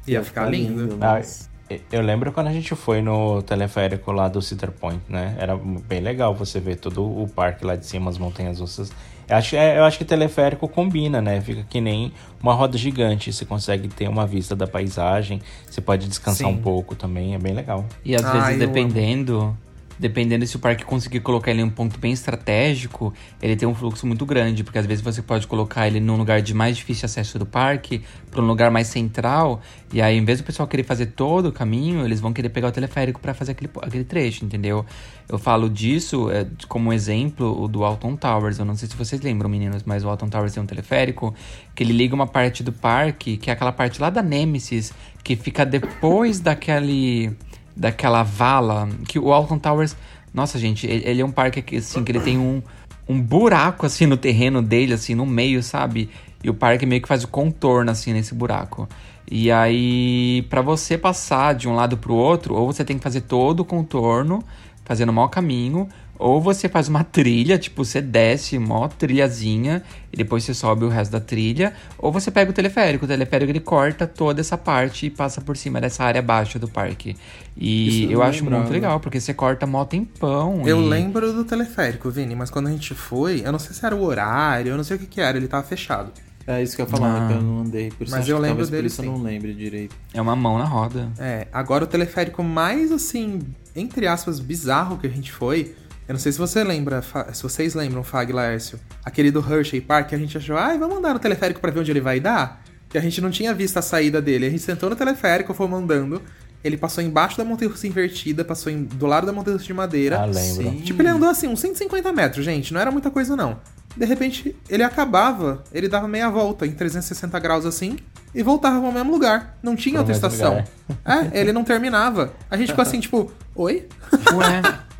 Speaker 3: Ia ficar lindo.
Speaker 4: Ah,
Speaker 2: mas-
Speaker 4: eu lembro quando a gente foi no teleférico lá do Cedar Point, né? Era bem legal você ver todo o parque lá de cima, as montanhas russas. Eu acho, é, eu acho que teleférico combina, né? Fica que nem uma roda gigante. Você consegue ter uma vista da paisagem, você pode descansar
Speaker 3: Sim.
Speaker 4: um pouco também, é bem legal.
Speaker 5: E às
Speaker 3: Ai,
Speaker 5: vezes, dependendo. Dependendo se o parque conseguir colocar ele em um ponto bem estratégico, ele tem um fluxo muito grande, porque às vezes você pode colocar ele num lugar de mais difícil acesso do parque, para um lugar mais central, e aí, em vez do pessoal querer fazer todo o caminho, eles vão querer pegar o teleférico para fazer aquele, aquele trecho, entendeu? Eu falo disso é, como exemplo o do Alton Towers. Eu não sei se vocês lembram, meninos, mas o Alton Towers tem um teleférico que ele liga uma parte do parque, que é aquela parte lá da Nemesis, que fica depois daquele daquela vala que o Alton Towers, nossa gente, ele, ele é um parque que assim que ele tem um um buraco assim no terreno dele assim no meio, sabe? E o parque meio que faz o contorno assim nesse buraco. E aí pra você passar de um lado pro outro, ou você tem que fazer todo o contorno, fazendo o maior caminho, ou você faz uma trilha, tipo, você desce uma trilhazinha e depois você sobe o resto da trilha, ou você pega o teleférico. O teleférico ele corta toda essa parte e passa por cima dessa área baixa do parque. E
Speaker 2: Isso eu
Speaker 5: eu
Speaker 2: não
Speaker 5: acho
Speaker 2: lembrava.
Speaker 5: muito legal, porque você corta mó tempão.
Speaker 3: Eu
Speaker 5: e...
Speaker 3: lembro do teleférico, Vini, mas quando a gente foi, eu não sei se era o horário, eu não sei o que que era, ele tava fechado.
Speaker 2: É isso que eu ia falar,
Speaker 5: Ah.
Speaker 2: que eu não andei. Por isso
Speaker 3: Mas eu lembro dele,
Speaker 2: isso eu não lembre direito.
Speaker 5: É uma mão na roda.
Speaker 3: É, agora o teleférico mais, assim, entre aspas, bizarro que a gente foi. Eu não sei se você lembra, se vocês lembram, Fag Laércio. Aquele do Hershey Park, que a gente achou, ai, vamos andar no teleférico pra ver onde ele vai dar? Que a gente não tinha visto a saída dele. A gente sentou no teleférico, fomos andando. Ele passou embaixo da montanha russa invertida, passou em- do lado da montanha russa de madeira.
Speaker 4: Ah, lembro.
Speaker 2: Sim.
Speaker 3: Tipo, ele andou assim, uns 150 metros, gente. Não era muita coisa, não. De repente, ele acabava, ele dava meia volta em 360 graus assim e voltava pro mesmo lugar. Não tinha
Speaker 4: Pro
Speaker 3: outra estação. É, ele não terminava. A gente ficou assim, tipo, oi?
Speaker 5: Ué,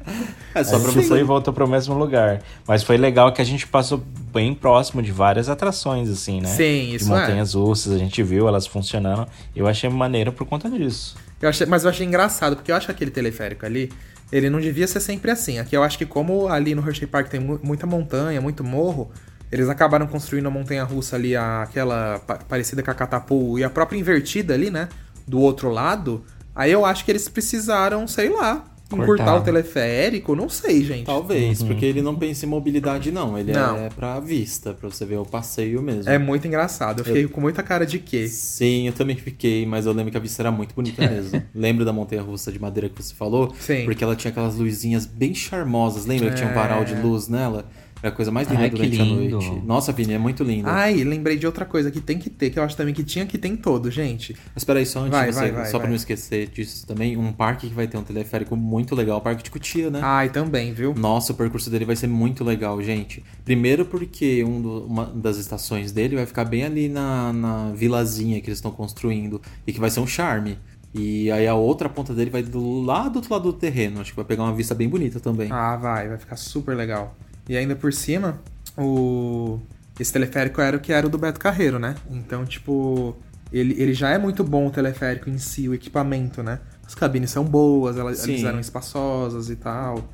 Speaker 2: É só
Speaker 4: a
Speaker 2: pra
Speaker 4: foi e
Speaker 2: você.
Speaker 4: voltou pro mesmo lugar. Mas foi legal que a gente passou bem próximo de várias atrações, assim, né?
Speaker 3: Sim,
Speaker 4: de
Speaker 3: isso é.
Speaker 4: montanhas russas, a gente viu elas funcionando. Eu achei maneiro por conta disso.
Speaker 3: Eu achei, mas eu achei engraçado, porque eu acho que aquele teleférico ali, ele não devia ser sempre assim. Aqui eu acho que como ali no Hershey Park tem mu- muita montanha, muito morro, eles acabaram construindo a montanha russa ali, aquela pa- parecida com a Catapu e a própria invertida ali, né? Do outro lado. Aí eu acho que eles precisaram, sei lá, encurtar
Speaker 5: Cortar.
Speaker 3: o teleférico, não sei, gente.
Speaker 2: Talvez, porque ele não pensa em mobilidade, não. Ele
Speaker 3: Não.
Speaker 2: é pra vista, pra você ver o passeio mesmo.
Speaker 3: É muito engraçado. Eu fiquei com muita cara de quê?
Speaker 2: Sim, eu também fiquei, mas eu lembro que a vista era muito bonita mesmo. Lembro da montanha russa de madeira que você falou?
Speaker 3: Sim.
Speaker 2: Porque ela tinha aquelas luzinhas bem charmosas. Lembra que tinha um
Speaker 3: É.
Speaker 2: varal de luz nela? Era a coisa mais linda
Speaker 5: Ai, que
Speaker 2: durante a noite. Nossa, Vini, é muito lindo.
Speaker 3: Ai, lembrei de outra coisa que tem que ter, que eu acho também que tinha que ter em todo, gente.
Speaker 2: Mas peraí, só antes
Speaker 3: Vai,
Speaker 2: de você,
Speaker 3: vai, vai,
Speaker 2: só pra
Speaker 3: vai.
Speaker 2: não esquecer disso também, um parque que vai ter um teleférico muito legal, o Parque de Cutia, né?
Speaker 3: Ai, também, viu?
Speaker 2: Nossa, o percurso dele vai ser muito legal, gente. Primeiro porque um do- uma das estações dele vai ficar bem ali na, na vilazinha que eles estão construindo e que vai ser um charme. E aí a outra ponta dele vai do lado do outro lado do terreno. Acho que vai pegar uma vista bem bonita também.
Speaker 3: Ah, vai, vai ficar super legal. E ainda por cima, o esse teleférico era o que era o do Beto Carreiro, né? Então, tipo, ele, ele já é muito bom o teleférico em si, o equipamento, né? As cabines são boas, elas,
Speaker 2: Sim.
Speaker 3: elas eram espaçosas e tal.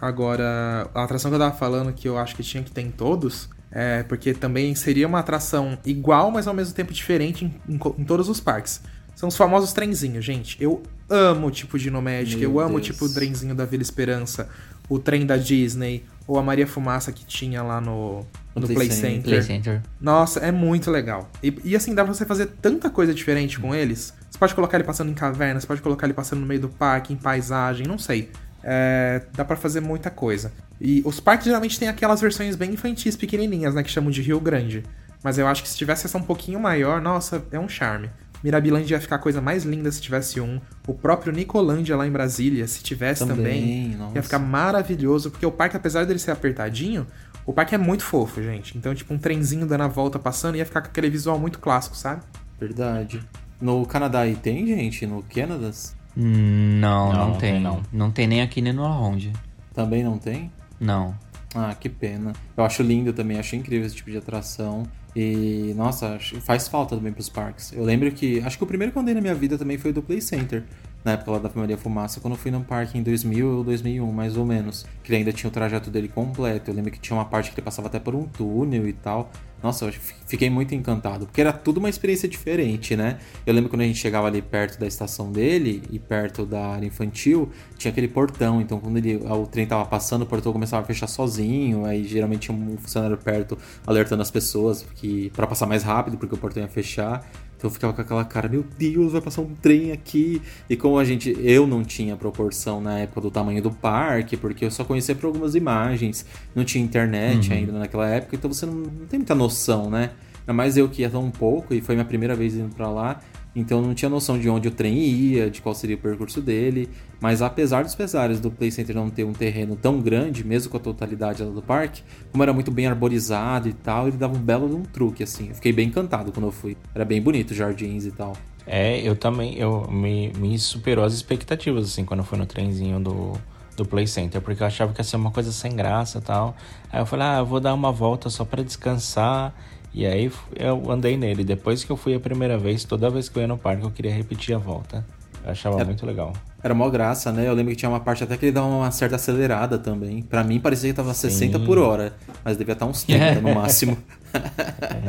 Speaker 3: Agora, a atração que eu tava falando que eu acho que tinha que ter em todos, é porque também seria uma atração igual, mas ao mesmo tempo diferente em, em em todos os parques. São os famosos trenzinhos, gente. Eu amo o tipo de Magic, eu amo
Speaker 2: Deus.
Speaker 3: o tipo o trenzinho da Vila Esperança, o trem da Disney, ou a Maria Fumaça que tinha lá no,
Speaker 2: No Play
Speaker 3: Play
Speaker 2: Center.
Speaker 5: Play Center.
Speaker 3: Nossa, é muito legal. E, e, assim, dá pra você fazer tanta coisa diferente com eles. Você pode colocar ele passando em caverna, você pode colocar ele passando no meio do parque, em paisagem, não sei. É, dá pra fazer muita coisa. E os parques geralmente têm aquelas versões bem infantis, pequenininhas, né, que chamam de Rio Grande. Mas eu acho que se tivesse essa um pouquinho maior, nossa, é um charme. Mirabilândia ia ficar a coisa mais linda se tivesse um. O próprio Nicolândia lá em Brasília, se tivesse
Speaker 2: Também,
Speaker 3: também,
Speaker 2: nossa.
Speaker 3: ia ficar maravilhoso, porque o parque, apesar dele ser apertadinho, o parque é muito fofo, gente. Então, tipo, um trenzinho dando a volta passando ia ficar com aquele visual muito clássico, sabe?
Speaker 2: Verdade. No Canadá aí tem, gente? No Canadas?
Speaker 5: Não,
Speaker 4: Não,
Speaker 5: não, tem.
Speaker 4: não.
Speaker 5: Não tem nem aqui nem no Aronde.
Speaker 2: Também não tem?
Speaker 5: Não.
Speaker 2: Ah, que pena. Eu acho lindo também, acho incrível esse tipo de atração. E, nossa, faz falta também pros parques. Eu lembro que. Acho que o primeiro que eu andei na minha vida também foi do Play Center. Na época lá da Maria Fumaça, quando eu fui num parque em 2000 ou 2001, mais ou menos. Que ele ainda tinha o trajeto dele completo. Eu lembro que tinha uma parte que ele passava até por um túnel e tal. Nossa, eu fi- fiquei muito encantado. Porque era tudo uma experiência diferente, né? Eu lembro quando a gente chegava ali perto da estação dele e perto da área infantil, tinha aquele portão. Então, quando ele, o trem tava passando, o portão começava a fechar sozinho. Aí geralmente tinha um funcionário perto alertando as pessoas que para passar mais rápido, porque o portão ia fechar. Então eu ficava com aquela cara, meu Deus, vai passar um trem aqui. E como a gente, eu não tinha proporção na época do tamanho do parque, porque eu só conhecia por algumas imagens, não tinha internet ainda naquela época, então você não, não tem muita noção, né? Ainda mais eu que ia tão pouco e foi minha primeira vez indo pra lá, então não tinha noção de onde o trem ia, de qual seria o percurso dele. Mas apesar dos pesares do Play Center não ter um terreno tão grande, mesmo com a totalidade do parque, como era muito bem arborizado e tal, ele dava um belo de um truque, assim. Eu fiquei bem encantado quando eu fui. Era bem bonito os jardins e tal.
Speaker 4: É, eu também, eu me, me superou as expectativas, assim, quando eu fui no trenzinho do, do Play Center, porque eu achava que ia ser uma coisa sem graça e tal. Aí eu falei, ah, eu vou dar uma volta só pra descansar. E aí eu andei nele. Depois que eu fui a primeira vez, toda vez que eu ia no parque, eu queria repetir a volta. Eu achava
Speaker 2: Era-
Speaker 4: muito legal.
Speaker 2: Era mó graça, né? Eu lembro que tinha uma parte até que ele dava uma certa acelerada também. Pra mim parecia que tava 60 por hora, mas devia estar uns 30 no máximo.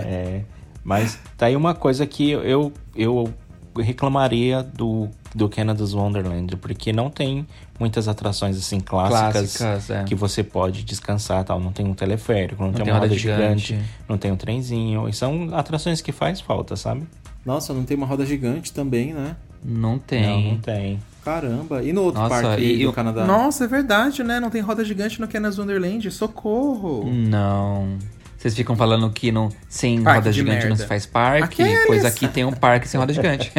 Speaker 4: É, mas tá aí uma coisa que eu, eu reclamaria do, do Canada's Wonderland, porque não tem muitas atrações assim clássicas,
Speaker 5: Clássicas, é.
Speaker 4: que você pode descansar tal. Não tem um teleférico, não, tem,
Speaker 5: tem
Speaker 4: uma
Speaker 5: roda
Speaker 4: roda gigante,
Speaker 5: gigante.
Speaker 4: não tem um trenzinho. E são atrações que faz falta, sabe?
Speaker 2: Nossa, não tem uma roda gigante também, né?
Speaker 5: Não tem.
Speaker 4: Não, não tem.
Speaker 2: Caramba. E no outro
Speaker 5: Nossa,
Speaker 2: parque
Speaker 5: e-
Speaker 2: do
Speaker 5: e-
Speaker 2: Canadá?
Speaker 3: Nossa, é verdade, né? Não tem roda gigante no Canada's Wonderland. Socorro!
Speaker 5: Não. Vocês ficam falando que não, sem
Speaker 3: Parque
Speaker 5: roda gigante não
Speaker 3: merda.
Speaker 5: se faz parque,
Speaker 3: Aqueles.
Speaker 5: pois aqui tem um parque sem roda gigante.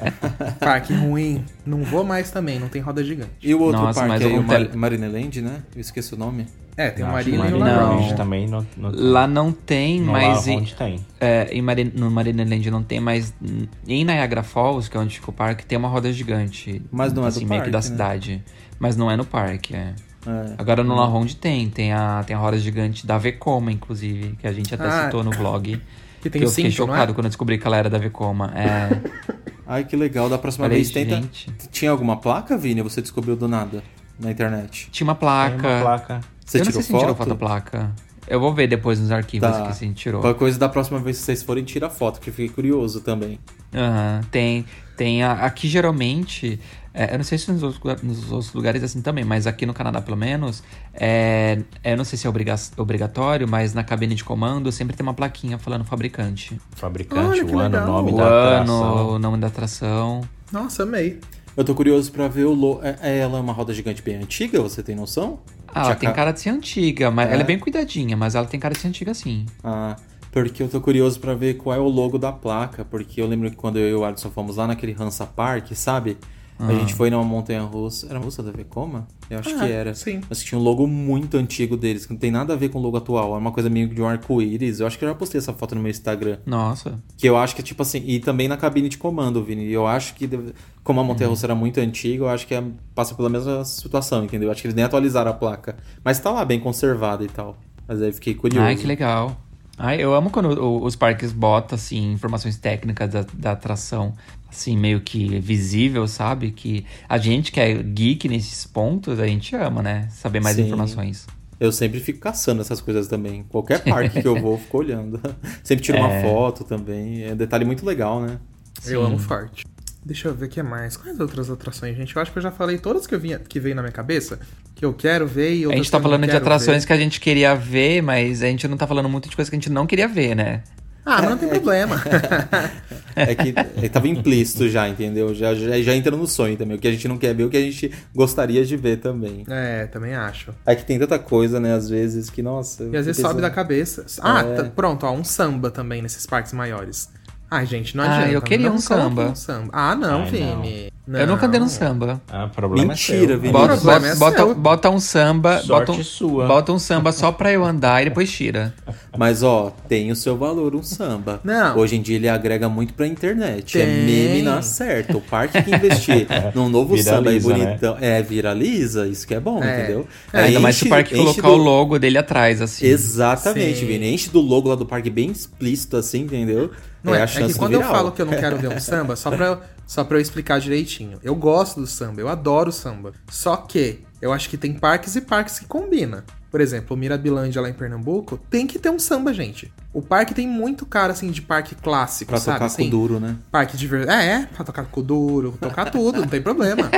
Speaker 3: Parque ruim. Não vou mais também, não tem roda gigante.
Speaker 2: E o outro
Speaker 5: Nossa,
Speaker 2: parque
Speaker 5: um
Speaker 2: o Mar Marineland, né? Eu esqueci o nome.
Speaker 3: É, tem o
Speaker 4: Eu acho
Speaker 3: Marina e o
Speaker 4: Marina. Lounge também não, não tem.
Speaker 5: Lá não tem,
Speaker 4: No
Speaker 5: mas
Speaker 4: La
Speaker 5: em-
Speaker 4: Ronde tem.
Speaker 5: é, em Mari- no Marineland não tem, mas em Niagara Falls, que é onde fica o parque, tem uma roda gigante.
Speaker 2: Mas não é do
Speaker 5: assim, meio que da
Speaker 2: parque, né?
Speaker 5: cidade. Mas não é no parque, é.
Speaker 2: É.
Speaker 5: Agora no La Ronde tem, tem a, tem a roda gigante da Vekoma, inclusive, que a gente até
Speaker 3: Ah.
Speaker 5: citou no vlog.
Speaker 3: Que tem
Speaker 5: que eu fiquei
Speaker 3: cinto, não é?
Speaker 5: chocado quando eu descobri que ela era da Vekoma. É,
Speaker 2: Ai, que legal. Da próxima
Speaker 5: Falei,
Speaker 2: vez tenta.
Speaker 5: gente.
Speaker 2: Tinha alguma placa, Vini? Você descobriu do nada na internet?
Speaker 5: tinha uma placa.
Speaker 4: uma placa.
Speaker 2: Você
Speaker 5: eu não
Speaker 2: tirou
Speaker 5: sei se a gente tirou
Speaker 2: foto?
Speaker 5: foto da placa. Eu vou ver depois nos arquivos
Speaker 2: Tá.
Speaker 5: aqui se a gente tirou.
Speaker 2: Qualquer coisa da próxima vez que vocês forem, tira foto, que eu fiquei curioso também.
Speaker 5: Aham, tem. Tem a- aqui geralmente. É, eu não sei se nos outros, nos outros lugares é assim também, mas aqui no Canadá, pelo menos, é, eu não sei se é obriga- obrigatório, mas na cabine de comando sempre tem uma plaquinha falando fabricante.
Speaker 4: Fabricante,
Speaker 3: Olha,
Speaker 4: o ano, o
Speaker 3: legal.
Speaker 4: nome
Speaker 5: O
Speaker 4: da
Speaker 5: ano,
Speaker 4: atração.
Speaker 5: o nome da atração.
Speaker 3: Nossa, amei.
Speaker 2: Eu tô curioso pra ver o logo. Ela é uma roda gigante bem antiga, você tem noção?
Speaker 5: Ah, ela tem
Speaker 2: ca-
Speaker 5: cara de ser antiga, mas
Speaker 2: É?
Speaker 5: ela é bem cuidadinha, mas ela tem cara de ser antiga sim.
Speaker 2: Ah, porque eu tô curioso pra ver qual é o logo da placa, porque eu lembro que quando eu e o Alisson fomos lá naquele Hansa Park, sabe? A gente foi numa montanha russa. Era a russa da Vekoma? Eu acho
Speaker 3: Ah,
Speaker 2: que era.
Speaker 3: sim.
Speaker 2: Mas tinha um logo muito antigo deles, que não tem nada a ver com o logo atual. É uma coisa meio de um arco-íris. Eu acho que eu já postei essa foto no meu Instagram.
Speaker 5: Nossa.
Speaker 2: Que eu acho que é tipo assim. E também na cabine de comando, Vini. E eu acho que, deve- como a montanha russa era muito antiga, eu acho que é- passa pela mesma situação, entendeu? Eu acho que eles nem atualizaram a placa. Mas tá lá bem conservada e tal. Mas aí fiquei curioso.
Speaker 5: Ai, que legal. Ai, eu amo quando os parques botam, assim, informações técnicas da, da atração, assim, meio que visível, sabe? Que a gente que é geek nesses pontos, a gente ama, né? Saber mais
Speaker 2: Sim.
Speaker 5: informações.
Speaker 2: Eu sempre fico caçando essas coisas também. Qualquer parque que eu vou, eu fico olhando. Sempre tiro uma
Speaker 5: É.
Speaker 2: foto também. É um detalhe muito legal, né?
Speaker 3: Eu amo forte. Deixa eu ver o que mais. Quais outras atrações, gente? Eu acho que eu já falei todas que, eu vinha, que veio na minha cabeça. Que eu quero ver e
Speaker 5: A gente tá falando de atrações
Speaker 3: ver.
Speaker 5: que a gente queria ver, mas a gente não tá falando muito de coisas que a gente não queria ver, né?
Speaker 3: Ah, mas não tem problema.
Speaker 2: É que é, tava implícito já, entendeu? Já, já, já entra no sonho também. O que a gente não quer ver, o que a gente gostaria de ver também.
Speaker 3: é, também acho.
Speaker 2: É que tem tanta coisa, né, às vezes, que, nossa.
Speaker 3: E às vezes sobe da cabeça. Ah,
Speaker 2: É.
Speaker 3: tá- pronto, ó, um samba também nesses parques maiores. Ai, gente, não
Speaker 5: Ah,
Speaker 3: adianta.
Speaker 5: eu queria
Speaker 3: não
Speaker 5: um samba.
Speaker 3: um samba. Ah, não,
Speaker 4: Ai,
Speaker 3: Vini.
Speaker 5: Eu nunca andei
Speaker 3: Não.
Speaker 5: no samba.
Speaker 4: Ah, problema
Speaker 2: Mentira,
Speaker 4: é seu.
Speaker 2: Vini.
Speaker 5: Bota, bota,
Speaker 3: é
Speaker 5: bota, um samba.
Speaker 4: Sorte
Speaker 5: Bota um,
Speaker 4: sua.
Speaker 5: bota um samba só pra eu andar e depois tira.
Speaker 2: Mas, ó, tem o seu valor um samba.
Speaker 3: Não.
Speaker 2: Hoje em dia ele agrega muito pra internet. É
Speaker 3: Tem.
Speaker 2: meme na certa. O parque que investir num novo samba aí
Speaker 4: Viraliza, né?
Speaker 2: bonitão. É, viraliza. Isso que é bom,
Speaker 3: É.
Speaker 2: entendeu?
Speaker 3: É,
Speaker 5: Ainda mais se o parque colocar
Speaker 2: do-
Speaker 5: o logo dele atrás, assim.
Speaker 2: Exatamente,
Speaker 3: Sim.
Speaker 2: Vini. Enche do logo lá do parque bem explícito, assim, entendeu?
Speaker 3: Não é,
Speaker 2: a
Speaker 3: é
Speaker 2: chance
Speaker 3: que
Speaker 2: do
Speaker 3: quando eu falo que eu não quero ver um samba, só pra, eu- só pra eu explicar direitinho. Eu gosto do samba, eu adoro samba. Só que eu acho que tem parques e parques que combina. Por exemplo, o Mirabilândia lá em Pernambuco tem que ter um samba, gente. O parque tem muito cara, assim, de parque clássico,
Speaker 2: Pra
Speaker 3: sabe?
Speaker 2: tocar
Speaker 3: assim,
Speaker 2: duro, né?
Speaker 3: Parque de verdade. É, é, pra tocar duro, tocar tudo, não tem problema.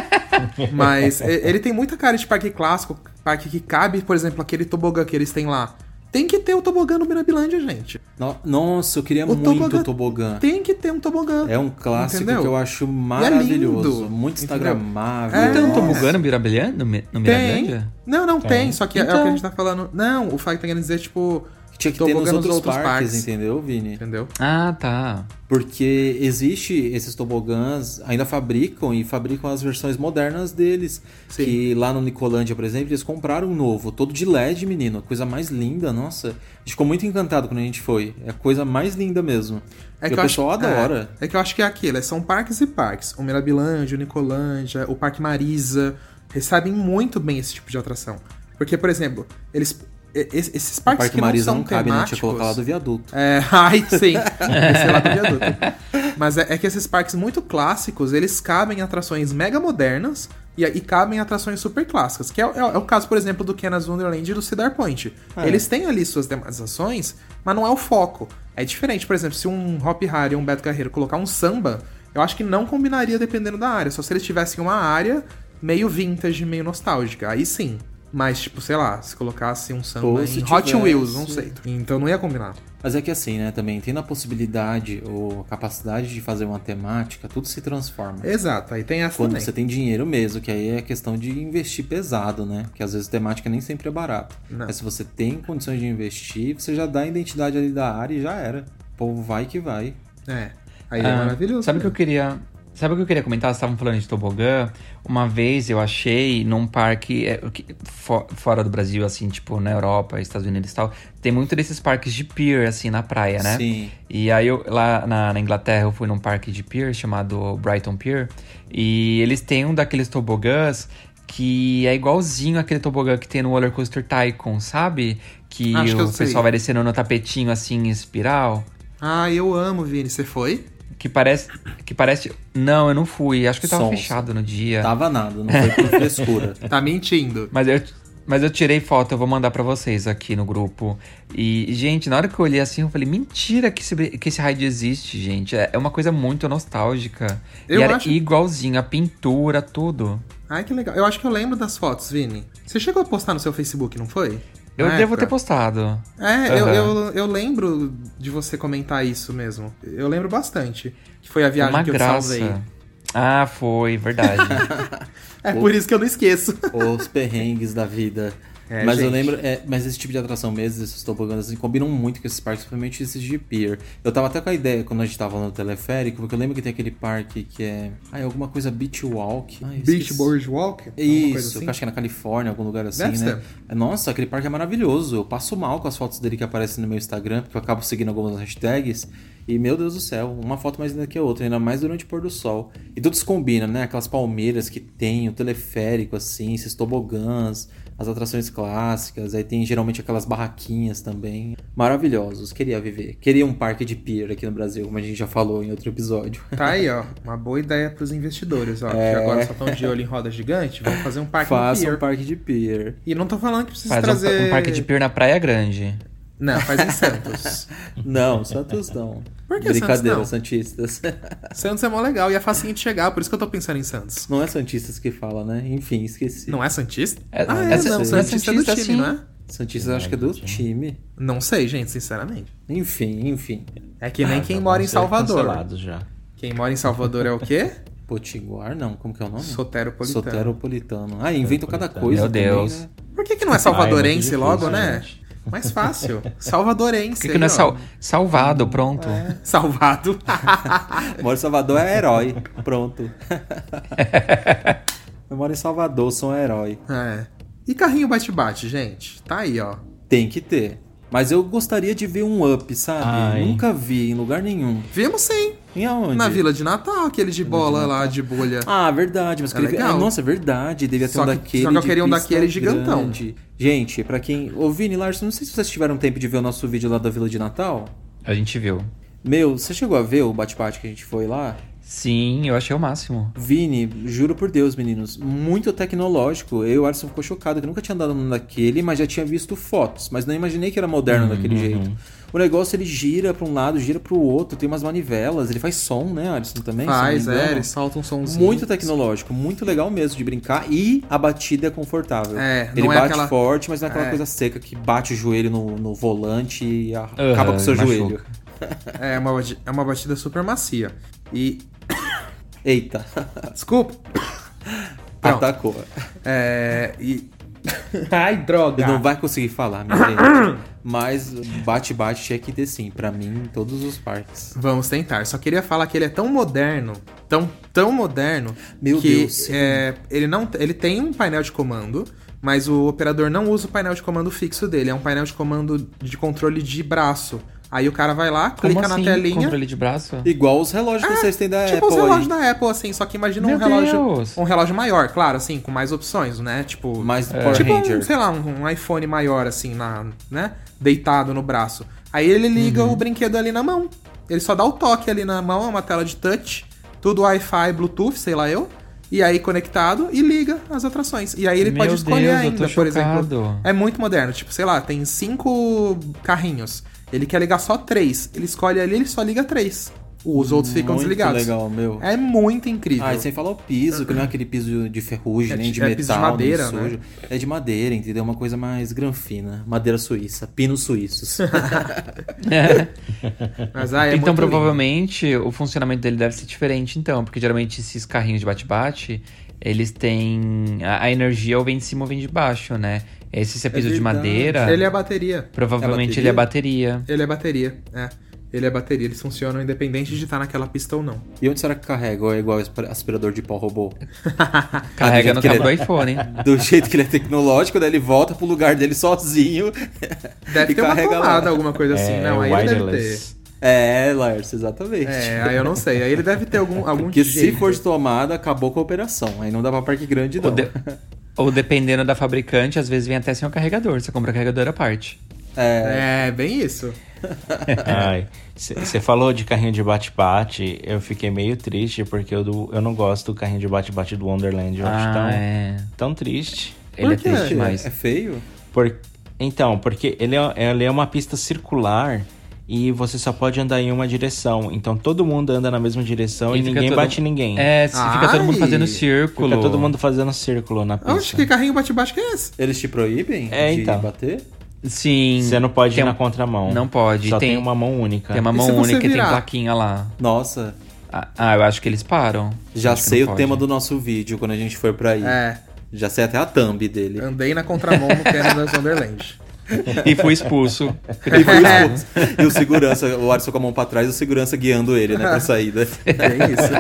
Speaker 3: Mas ele tem muita cara de parque clássico, parque que cabe, por exemplo, aquele tobogã que eles têm lá. Tem que ter o tobogã no Mirabilândia, gente.
Speaker 2: No- Nossa, eu queria
Speaker 3: O
Speaker 2: muito
Speaker 3: tobogã
Speaker 2: o tobogã.
Speaker 3: Tem que ter um tobogã.
Speaker 2: É um clássico
Speaker 3: Entendeu?
Speaker 2: que eu acho
Speaker 3: é
Speaker 2: maravilhoso.
Speaker 3: lindo,
Speaker 2: muito instagramável.
Speaker 3: É.
Speaker 5: Tem um tobogã no Mirabilândia? No, Mi- no
Speaker 3: Tem.
Speaker 5: Mirabilândia?
Speaker 3: Não, não tem. Só que é o que a
Speaker 5: Então.
Speaker 3: gente tá falando. Não, o fato que tá querendo dizer, tipo.
Speaker 2: Tinha que ter nos outros, parques, entendeu, Vini?
Speaker 3: Entendeu?
Speaker 5: Ah, tá.
Speaker 2: Porque existe esses tobogãs, ainda fabricam e fabricam as versões modernas deles.
Speaker 3: Sim.
Speaker 2: Que lá no Nicolândia, por exemplo, eles compraram um novo, todo de LED, menino. A coisa mais linda, nossa. A gente ficou muito encantado quando a gente foi. É a coisa mais linda mesmo.
Speaker 3: É que
Speaker 2: o
Speaker 3: eu acho-
Speaker 2: pessoal adora.
Speaker 3: É, é que eu acho que é aquilo, é- são parques e parques. O Mirabilândia, o Nicolândia, o Parque Marisa recebem muito bem esse tipo de atração. Porque, por exemplo, eles. Es- Esses
Speaker 2: O
Speaker 3: parques
Speaker 2: Parque
Speaker 3: que não
Speaker 2: Marisa
Speaker 3: são
Speaker 2: não cabe, né? Tinha colocado lá do viaduto.
Speaker 3: É, ai, sim. Esse é lá do viaduto. Mas é, é que esses parques muito clássicos, eles cabem em atrações mega modernas e, e cabem em atrações super clássicas. Que é, o- é o caso, por exemplo, do Kenas Wonderland e do Cedar Point.
Speaker 2: É.
Speaker 3: Eles têm ali suas tematizações, mas não é o foco. É diferente, por exemplo, se um Hop Harry ou um Beto Carreiro colocar um samba, eu acho que não combinaria dependendo da área. Só se eles tivessem uma área meio vintage, meio nostálgica. Aí sim. Mas, tipo, sei lá, se colocasse um samba
Speaker 2: Ou
Speaker 3: em Hot
Speaker 2: tivesse-
Speaker 3: Wheels, não sei. Então não ia combinar.
Speaker 2: Mas é que assim, né, também, tendo a possibilidade ou a capacidade de fazer uma temática, tudo se transforma.
Speaker 3: Exato, aí tem essa
Speaker 2: Quando
Speaker 3: também.
Speaker 2: você tem dinheiro mesmo, que aí é questão de investir pesado, né? Que às vezes temática nem sempre é barato.
Speaker 3: Não.
Speaker 2: Mas se você tem condições de investir, você já dá a identidade ali da área e já era. O povo vai que vai.
Speaker 3: É. Aí é
Speaker 5: Ah,
Speaker 3: maravilhoso.
Speaker 5: Sabe o que eu queria. Sabe o que eu queria comentar? Vocês estavam falando de tobogã. Uma vez eu achei num parque é, o que- fo- fora do Brasil, assim, tipo na Europa, Estados Unidos e tal, tem muito desses parques de pier, assim, na praia, né?
Speaker 2: Sim.
Speaker 5: E aí eu, lá na, na Inglaterra eu fui num parque de pier chamado Brighton Pier. E eles têm um daqueles tobogãs que é igualzinho aquele tobogã que tem no Roller Coaster Tycoon, sabe? Que
Speaker 3: Acho que
Speaker 5: o
Speaker 3: sei.
Speaker 5: pessoal vai descendo no tapetinho assim em espiral.
Speaker 3: Ah, eu amo, Vini. Você foi?
Speaker 5: Que parece. Que parece. Não, eu não fui. Acho que tava
Speaker 2: Sonsa.
Speaker 5: fechado no dia.
Speaker 2: Tava nada, não foi por frescura.
Speaker 3: Tá mentindo.
Speaker 5: Mas eu, mas eu tirei foto, eu vou mandar pra vocês aqui no grupo. E, gente, na hora que eu olhei assim, eu falei, mentira que esse, que esse raid existe, gente. É é uma coisa muito nostálgica.
Speaker 3: Eu
Speaker 5: e era
Speaker 3: acho-
Speaker 5: igualzinho, a pintura, tudo.
Speaker 3: Ai, que legal. Eu acho que eu lembro das fotos, Vini. Você chegou a postar no seu Facebook, não foi?
Speaker 5: Eu
Speaker 3: Na
Speaker 5: devo
Speaker 3: época?
Speaker 5: ter postado.
Speaker 3: É, eu,
Speaker 5: Aham.
Speaker 3: eu, eu lembro de você comentar isso mesmo. Eu lembro bastante. Que foi a viagem
Speaker 5: uma
Speaker 3: que eu
Speaker 5: graça.
Speaker 3: salvei.
Speaker 5: Ah, foi, verdade.
Speaker 3: É por isso que eu não esqueço.
Speaker 2: Os perrengues da vida.
Speaker 3: É,
Speaker 2: mas eu
Speaker 3: gente.
Speaker 2: lembro, é, mas esse tipo de atração mesmo, esses toboganos, assim, combinam muito com esses parques, principalmente esses de pier. Eu tava até com a ideia quando a gente tava no teleférico, porque eu lembro que tem aquele parque que é. Ah, é alguma coisa Beach Walk. Eu
Speaker 3: Beach alguma coisa
Speaker 2: Isso,
Speaker 3: assim?
Speaker 2: eu acho que é na Califórnia, algum lugar assim,
Speaker 3: Deve
Speaker 2: né? Nossa, aquele parque é maravilhoso. Eu passo mal com as fotos dele que aparecem no meu Instagram, porque eu acabo seguindo algumas hashtags. E, meu Deus do céu, uma foto mais linda que a outra, ainda mais durante o pôr do sol. E tudo se combina, né? Aquelas palmeiras que tem, o teleférico, assim, esses tobogãs, as atrações clássicas, aí tem geralmente aquelas barraquinhas também. Maravilhosos, queria viver. Queria um parque de pier aqui no Brasil, como a gente já falou em outro episódio.
Speaker 3: Tá aí, ó. Uma boa ideia pros investidores, ó.
Speaker 2: É.
Speaker 3: Que agora só estão de olho em roda gigante. Vamos fazer um parque
Speaker 2: Faça
Speaker 3: no pier.
Speaker 2: um parque de pier.
Speaker 3: E não tô falando que precisa
Speaker 5: Faz um,
Speaker 3: trazer...
Speaker 5: um parque de pier na Praia Grande.
Speaker 3: Não, faz em Santos.
Speaker 2: Não, Santos não.
Speaker 3: Por que
Speaker 2: Brincadeira,
Speaker 3: Santos não?
Speaker 2: Santistas.
Speaker 3: Santos é mó legal e é facinho de chegar, por isso que eu tô pensando em Santos.
Speaker 2: Não é Santistas que fala, né? Enfim, esqueci.
Speaker 3: Não é Santista?
Speaker 5: É-
Speaker 3: ah,
Speaker 5: é
Speaker 3: é, não.
Speaker 5: é
Speaker 3: Santista é do
Speaker 5: Santista,
Speaker 3: time,
Speaker 5: sim.
Speaker 3: não é?
Speaker 2: Santistas acho que é do time.
Speaker 3: Não sei, gente, sinceramente.
Speaker 2: Enfim, enfim.
Speaker 3: É que nem quem
Speaker 4: Já
Speaker 3: mora em
Speaker 4: ser
Speaker 3: Salvador.
Speaker 4: já.
Speaker 3: Quem mora em Salvador é o quê?
Speaker 2: Potiguar, não. Como que é o nome?
Speaker 3: Soteropolitano.
Speaker 2: Soteropolitano. Ah, inventam cada coisa
Speaker 5: Meu
Speaker 2: também,
Speaker 5: Deus.
Speaker 2: né?
Speaker 3: Por que, que não é
Speaker 4: Ah,
Speaker 3: salvadorense
Speaker 4: é muito
Speaker 3: logo,
Speaker 4: difícil,
Speaker 3: né? Mais fácil. Salvadorense.
Speaker 5: Por que, que não é sal- salvado? Pronto.
Speaker 3: Salvado.
Speaker 2: Moro em Salvador é herói. Pronto. Eu moro em Salvador, sou um herói.
Speaker 3: é. E carrinho bate-bate, gente? Tá aí, ó.
Speaker 2: Tem que ter. Mas eu gostaria de ver um up, sabe?
Speaker 4: Ai.
Speaker 2: Nunca vi em lugar nenhum.
Speaker 3: Vimos sim.
Speaker 2: Em aonde?
Speaker 3: Na Vila de Natal, aquele de bola lá, de bolha.
Speaker 2: Ah, verdade, mas
Speaker 3: É legal.
Speaker 2: Ah, nossa, é verdade. Devia ter
Speaker 3: Só
Speaker 2: um
Speaker 3: que-
Speaker 2: daquele.
Speaker 3: só que eu
Speaker 2: de
Speaker 3: queria um daquele gigantão.
Speaker 2: grande. Gente, pra quem. Ô, Vini Larson, não sei se vocês tiveram tempo de ver o nosso vídeo lá da Vila de Natal.
Speaker 5: A gente viu.
Speaker 2: Meu, você chegou a ver o bate-bate que a gente foi lá?
Speaker 5: Sim, eu achei o máximo.
Speaker 2: Vini, juro por Deus, meninos, muito tecnológico. Eu e o Arson ficou chocado que eu nunca tinha andado num daquele, mas já tinha visto fotos, mas não imaginei que era moderno daquele jeito. O negócio ele gira pra um lado, gira pro outro, tem umas manivelas, ele faz som, né, Alisson também?
Speaker 3: Faz, é, ele solta um somzinho.
Speaker 2: Muito tecnológico, muito legal mesmo de brincar e a batida é confortável.
Speaker 3: É,
Speaker 2: ele
Speaker 3: não é
Speaker 2: bate
Speaker 3: aquela-
Speaker 2: forte, mas não é aquela
Speaker 3: É.
Speaker 2: coisa seca que bate o joelho no, no volante e acaba com o seu
Speaker 5: machuca.
Speaker 2: joelho.
Speaker 3: É uma, bati- é uma batida super macia. E.
Speaker 2: Eita,
Speaker 3: Desculpa. Pronto.
Speaker 2: atacou.
Speaker 3: É. E. Ai, droga.
Speaker 2: Não vai conseguir falar, minha gente. Mas bate-bate que ter sim, pra mim, em todos os parques.
Speaker 3: Vamos tentar. Só queria falar que ele é tão moderno, tão, tão moderno,
Speaker 2: Meu
Speaker 3: que
Speaker 2: Deus,
Speaker 3: é, ele não, ele tem um painel de comando, mas o operador não usa o painel de comando fixo dele. É um painel de comando de controle de braço. Aí o cara vai lá,
Speaker 5: Como
Speaker 3: clica
Speaker 5: assim?
Speaker 3: na telinha.
Speaker 5: Controle de braço?
Speaker 2: Igual os relógios que vocês têm da
Speaker 3: Tipo
Speaker 2: Apple
Speaker 3: os relógios
Speaker 2: aí.
Speaker 3: da Apple, assim, só que imagina
Speaker 5: Meu
Speaker 3: um relógio.
Speaker 5: Deus.
Speaker 3: Um relógio maior, claro, assim, com mais opções, né? Tipo.
Speaker 2: Mais Power
Speaker 3: tipo
Speaker 2: Ranger.
Speaker 3: um, sei lá, um, um iPhone maior, assim, na, né? Deitado no braço. Aí ele liga
Speaker 2: Uhum.
Speaker 3: o brinquedo ali na mão. Ele só dá o toque ali na mão, é uma tela de touch, tudo Wi-Fi, Bluetooth, sei lá eu. E aí conectado e liga as atrações. E aí ele
Speaker 5: Meu
Speaker 3: pode escolher
Speaker 5: Deus,
Speaker 3: ainda, por
Speaker 5: chocado.
Speaker 3: exemplo. É muito moderno. Tipo, sei lá, tem cinco carrinhos. Ele quer ligar só três. Ele escolhe ali, ele só liga três. Os outros ficam
Speaker 2: Muito
Speaker 3: desligados.
Speaker 2: legal, meu.
Speaker 3: É muito incrível.
Speaker 2: Ah, e sem falar o piso, que não é aquele piso de ferrugem,
Speaker 3: É
Speaker 2: nem
Speaker 3: de- é
Speaker 2: metal,
Speaker 3: piso de madeira,
Speaker 2: nem
Speaker 3: né?
Speaker 2: sujo. É de madeira, entendeu? Uma coisa mais granfina. Madeira suíça, pinos suíços.
Speaker 3: Mas ah, é
Speaker 5: então, provavelmente, o funcionamento dele deve ser diferente, então. Porque geralmente esses carrinhos de bate-bate, eles têm. A, a energia ou vem de cima ou vem de baixo, né? Esse se é piso de madeira.
Speaker 3: Ele é bateria.
Speaker 5: Provavelmente
Speaker 2: É
Speaker 5: ele é bateria.
Speaker 3: Ele é bateria, é. Ele é bateria, eles funcionam independente de estar naquela pista ou não.
Speaker 2: e onde será que carrega? Ou é igual aspira- aspirador de pó robô?
Speaker 5: Carrega
Speaker 2: Ah,
Speaker 5: no cabo do
Speaker 2: ele-
Speaker 5: iPhone.
Speaker 2: Do jeito que ele é tecnológico, daí ele volta pro lugar dele sozinho.
Speaker 3: Deve ter uma
Speaker 2: carrega lá.
Speaker 3: tomada, alguma coisa assim.
Speaker 4: É,
Speaker 3: não, aí ele deve ter.
Speaker 4: wireless.
Speaker 2: É, Lars, exatamente.
Speaker 3: É, aí eu não sei. Aí ele deve ter algum, algum
Speaker 2: Porque
Speaker 3: jeito.
Speaker 2: se for de tomada, acabou com a operação. Aí não dá pra parque grande, não.
Speaker 5: Ou, de- ou dependendo da fabricante, às vezes vem até sem o carregador. Você compra o carregador à parte.
Speaker 2: É,
Speaker 3: É, bem isso.
Speaker 4: Ai, você falou de carrinho de bate-bate, eu fiquei meio triste porque eu, do- eu não gosto do carrinho de bate-bate do Wonderland. Eu acho tão,
Speaker 5: Ah, é.
Speaker 4: tão triste.
Speaker 5: Ele é triste demais.
Speaker 2: é feio?
Speaker 4: Por- Então, porque ele é, ele é uma pista circular e você só pode andar em uma direção. Então todo mundo anda na mesma direção e,
Speaker 5: fica
Speaker 4: ninguém
Speaker 5: todo-
Speaker 4: bate ninguém.
Speaker 5: É, se fica todo mundo
Speaker 3: Ai.
Speaker 5: fazendo círculo.
Speaker 4: Fica todo mundo fazendo círculo na pista.
Speaker 3: Oxe, que carrinho bate-bate que é esse?
Speaker 2: Eles te proíbem
Speaker 4: É,
Speaker 2: de
Speaker 4: então.
Speaker 2: bater?
Speaker 5: Sim.
Speaker 4: Você não pode
Speaker 5: tem
Speaker 4: ir na contramão.
Speaker 5: Não pode.
Speaker 4: Só tem,
Speaker 5: tem,
Speaker 4: uma mão única.
Speaker 5: Tem uma
Speaker 3: E
Speaker 5: mão única e tem plaquinha lá.
Speaker 2: Nossa,
Speaker 5: Ah, Ah, eu acho que eles param.
Speaker 2: já
Speaker 5: Acho
Speaker 2: sei o
Speaker 5: pode.
Speaker 2: tema do nosso vídeo quando a gente for pra aí.
Speaker 3: É,
Speaker 2: Já sei até a thumb dele.
Speaker 3: andei na contramão no Canada's Wonderland.
Speaker 5: E fui expulso.
Speaker 2: E foi expulso. E o segurança, o Alisson com a mão pra trás e o segurança guiando ele, né, pra saída.
Speaker 3: É isso.